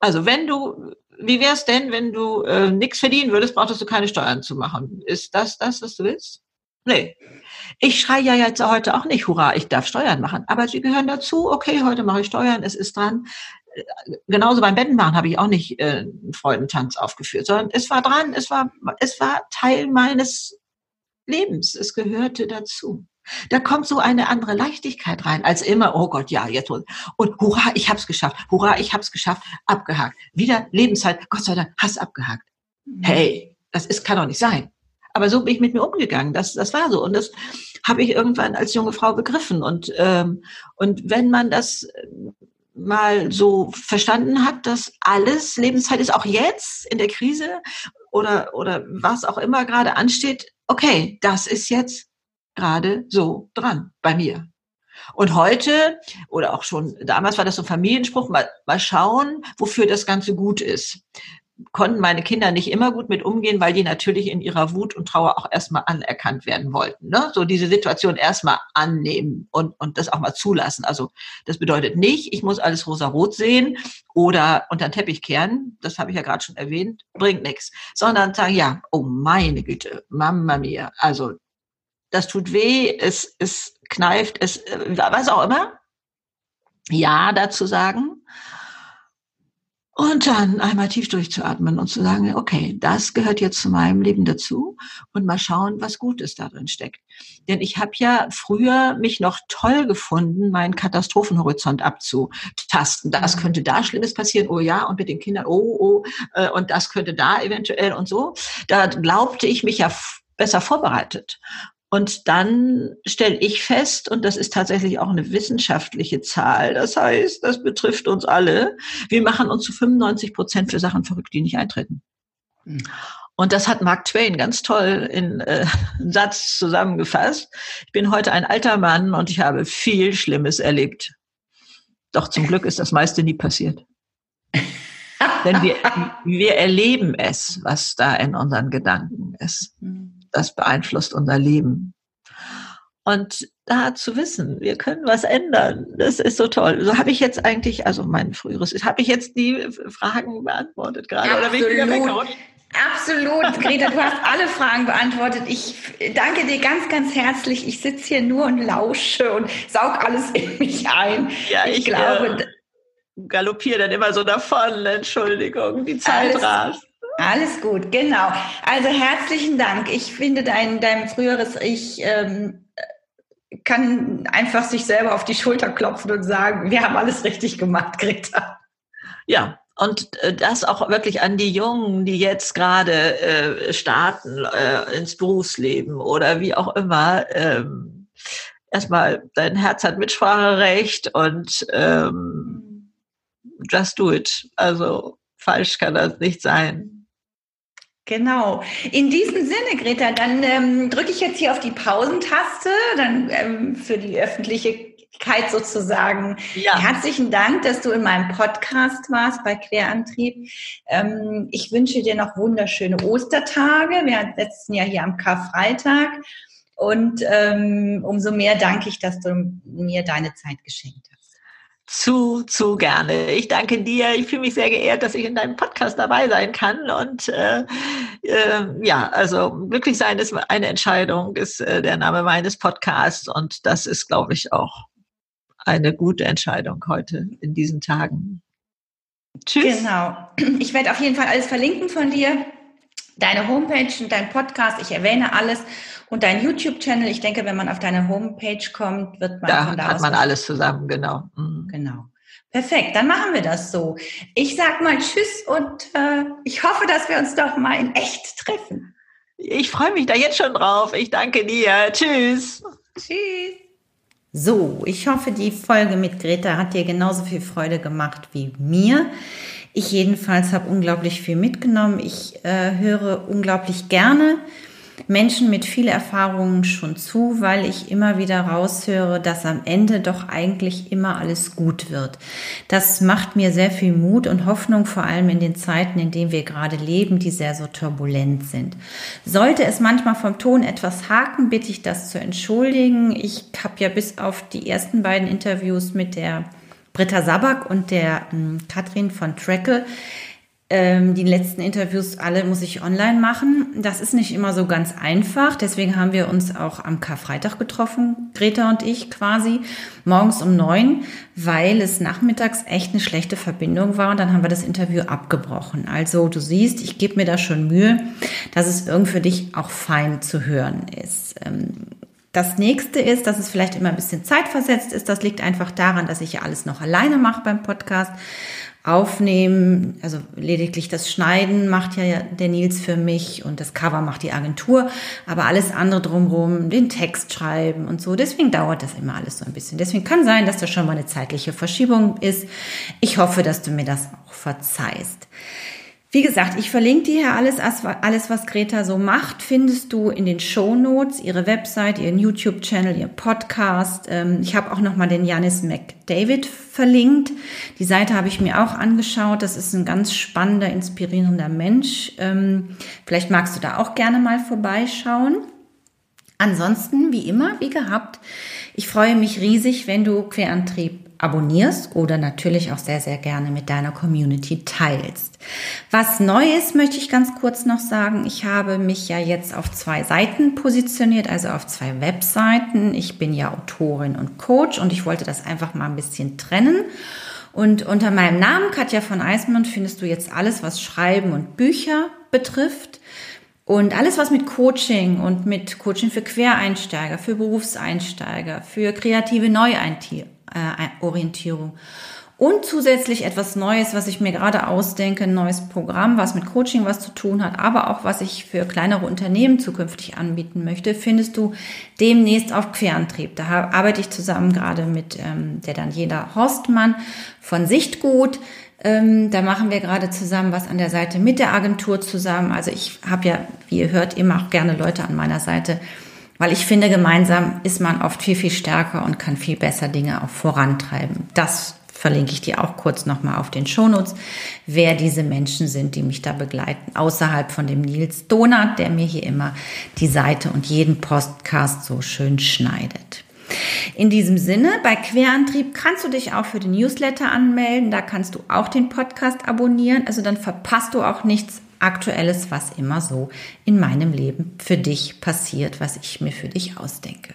Also wenn du, wie wär's denn, wenn du äh, nichts verdienen würdest, brauchtest du keine Steuern zu machen? Ist das das, was du willst? Nee. Ich schreie ja jetzt heute auch nicht, hurra, ich darf Steuern machen. Aber sie gehören dazu. Okay, heute mache ich Steuern, es ist dran. Genauso beim Bettenmachen habe ich auch nicht äh, einen Freudentanz aufgeführt, sondern es war dran, es war, es war Teil meines Lebens. Es gehörte dazu. Da kommt so eine andere Leichtigkeit rein, als immer, oh Gott, ja, jetzt und hurra, ich hab's geschafft, hurra, ich hab's geschafft, abgehakt. Wieder Lebenszeit, Gott sei Dank, hast abgehakt. Mhm. Hey, das ist, kann doch nicht sein. Aber so bin ich mit mir umgegangen. Das, das war so. Und das habe ich irgendwann als junge Frau begriffen. Und, ähm, und wenn man das mal so verstanden hat, dass alles Lebenszeit ist, auch jetzt in der Krise oder, oder was auch immer gerade ansteht, okay, das ist jetzt gerade so dran bei mir. Und heute, oder auch schon damals war das so ein Familienspruch, mal, mal schauen, wofür das Ganze gut ist konnten meine Kinder nicht immer gut mit umgehen, weil die natürlich in ihrer Wut und Trauer auch erstmal anerkannt werden wollten. Ne? So diese Situation erstmal annehmen und, und das auch mal zulassen. Also das bedeutet nicht, ich muss alles rosa-rot sehen oder unter den Teppich kehren, das habe ich ja gerade schon erwähnt, bringt nichts. Sondern sagen, ja, oh meine Güte, Mama mia, also das tut weh, es, es kneift, es, äh, was auch immer. Ja, dazu sagen und dann einmal tief durchzuatmen und zu sagen, okay, das gehört jetzt zu meinem Leben dazu und mal schauen, was Gutes darin steckt. Denn ich habe ja früher mich noch toll gefunden, meinen Katastrophenhorizont abzutasten. Das könnte da Schlimmes passieren, oh ja, und mit den Kindern, oh, oh, äh, und das könnte da eventuell und so. Da glaubte ich mich ja besser vorbereitet. Und dann stelle ich fest, und das ist tatsächlich auch eine wissenschaftliche Zahl, das heißt, das betrifft uns alle, wir machen uns zu 95 Prozent für Sachen verrückt, die nicht eintreten. Mhm. Und das hat Mark Twain ganz toll in äh, [laughs] einen Satz zusammengefasst. Ich bin heute ein alter Mann und ich habe viel Schlimmes erlebt. Doch zum Glück ist das meiste nie passiert. Denn wir, wir erleben es, was da in unseren Gedanken ist. Mhm das beeinflusst unser Leben. Und da zu wissen, wir können was ändern, das ist so toll. So habe ich jetzt eigentlich, also mein früheres, habe ich jetzt die Fragen beantwortet gerade Absolut. oder Absolut, Greta, du hast alle Fragen beantwortet. Ich danke dir ganz, ganz herzlich. Ich sitze hier nur und lausche und saug alles in mich ein. Ja, ich, ich glaube, äh, galoppiere dann immer so davon. Entschuldigung, die Zeit rast. Alles gut, genau. Also herzlichen Dank. Ich finde dein, dein früheres Ich ähm, kann einfach sich selber auf die Schulter klopfen und sagen, wir haben alles richtig gemacht, [laughs] Greta. Ja, und äh, das auch wirklich an die Jungen, die jetzt gerade äh, starten äh, ins Berufsleben oder wie auch immer. Ähm, erstmal, dein Herz hat Mitspracherecht und ähm, just do it. Also falsch kann das nicht sein. Genau. In diesem Sinne, Greta, dann ähm, drücke ich jetzt hier auf die Pausentaste, dann ähm, für die Öffentlichkeit sozusagen. Ja. Herzlichen Dank, dass du in meinem Podcast warst bei Querantrieb. Ähm, ich wünsche dir noch wunderschöne Ostertage. Wir sitzen ja hier am Karfreitag. Und ähm, umso mehr danke ich, dass du mir deine Zeit geschenkt hast zu, zu gerne. Ich danke dir. Ich fühle mich sehr geehrt, dass ich in deinem Podcast dabei sein kann. Und äh, äh, ja, also glücklich sein ist eine Entscheidung, ist äh, der Name meines Podcasts. Und das ist, glaube ich, auch eine gute Entscheidung heute in diesen Tagen. Tschüss. Genau. Ich werde auf jeden Fall alles verlinken von dir. Deine Homepage und dein Podcast. Ich erwähne alles. Und dein YouTube-Channel, ich denke, wenn man auf deine Homepage kommt, wird man da von da hat man alles zusammen, genau. Mhm. Genau. Perfekt, dann machen wir das so. Ich sag mal Tschüss und äh, ich hoffe, dass wir uns doch mal in echt treffen. Ich freue mich da jetzt schon drauf. Ich danke dir. Tschüss. Tschüss. So, ich hoffe, die Folge mit Greta hat dir genauso viel Freude gemacht wie mir. Ich jedenfalls habe unglaublich viel mitgenommen. Ich äh, höre unglaublich gerne Menschen mit viel Erfahrung schon zu, weil ich immer wieder raushöre, dass am Ende doch eigentlich immer alles gut wird. Das macht mir sehr viel Mut und Hoffnung, vor allem in den Zeiten, in denen wir gerade leben, die sehr so turbulent sind. Sollte es manchmal vom Ton etwas haken, bitte ich das zu entschuldigen. Ich habe ja bis auf die ersten beiden Interviews mit der Britta Sabak und der ähm, Katrin von Treckel Ähm, die letzten Interviews alle muss ich online machen. Das ist nicht immer so ganz einfach. Deswegen haben wir uns auch am Karfreitag getroffen, Greta und ich quasi, morgens um neun, weil es nachmittags echt eine schlechte Verbindung war. Und dann haben wir das Interview abgebrochen. Also du siehst, ich gebe mir da schon Mühe, dass es irgendwie für dich auch fein zu hören ist. Ähm, das nächste ist, dass es vielleicht immer ein bisschen zeitversetzt ist. Das liegt einfach daran, dass ich ja alles noch alleine mache beim Podcast. Aufnehmen, also lediglich das Schneiden macht ja der Nils für mich und das Cover macht die Agentur, aber alles andere drumherum, den Text schreiben und so. Deswegen dauert das immer alles so ein bisschen. Deswegen kann sein, dass da schon mal eine zeitliche Verschiebung ist. Ich hoffe, dass du mir das auch verzeihst. Wie gesagt, ich verlinke dir hier alles, alles, was Greta so macht, findest du in den Show Notes, ihre Website, ihren YouTube-Channel, ihr Podcast. Ähm, ich habe auch nochmal den Janis McDavid verlinkt. Die Seite habe ich mir auch angeschaut. Das ist ein ganz spannender, inspirierender Mensch. Ähm, vielleicht magst du da auch gerne mal vorbeischauen. Ansonsten, wie immer, wie gehabt, ich freue mich riesig, wenn du Querantrieb abonnierst oder natürlich auch sehr, sehr gerne mit deiner Community teilst. Was neu ist, möchte ich ganz kurz noch sagen. Ich habe mich ja jetzt auf zwei Seiten positioniert, also auf zwei Webseiten. Ich bin ja Autorin und Coach und ich wollte das einfach mal ein bisschen trennen. Und unter meinem Namen Katja von Eismund findest du jetzt alles, was Schreiben und Bücher betrifft. Und alles, was mit Coaching und mit Coaching für Quereinsteiger, für Berufseinsteiger, für kreative Neueintier äh, Orientierung. Und zusätzlich etwas Neues, was ich mir gerade ausdenke, ein neues Programm, was mit Coaching was zu tun hat, aber auch was ich für kleinere Unternehmen zukünftig anbieten möchte, findest du demnächst auf Querantrieb. Da arbeite ich zusammen gerade mit ähm, der Daniela Horstmann von Sichtgut. Ähm, da machen wir gerade zusammen was an der Seite mit der Agentur zusammen. Also ich habe ja, wie ihr hört, immer auch gerne Leute an meiner Seite, weil ich finde, gemeinsam ist man oft viel, viel stärker und kann viel besser Dinge auch vorantreiben. Das verlinke ich dir auch kurz nochmal auf den Shownotes, wer diese Menschen sind, die mich da begleiten, außerhalb von dem Nils Donat, der mir hier immer die Seite und jeden Podcast so schön schneidet. In diesem Sinne, bei Querantrieb kannst du dich auch für den Newsletter anmelden. Da kannst du auch den Podcast abonnieren. Also dann verpasst du auch nichts Aktuelles, was immer so in meinem Leben für dich passiert, was ich mir für dich ausdenke.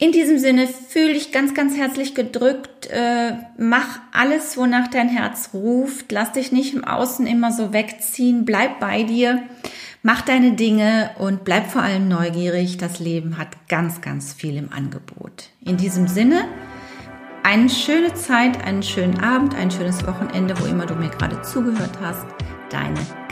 In diesem Sinne fühle ich ganz, ganz herzlich gedrückt. Äh, mach alles, wonach dein Herz ruft. Lass dich nicht im Außen immer so wegziehen. Bleib bei dir. Mach deine Dinge und bleib vor allem neugierig. Das Leben hat ganz, ganz viel im Angebot. In diesem Sinne, eine schöne Zeit, einen schönen Abend, ein schönes Wochenende, wo immer du mir gerade zugehört hast. Deine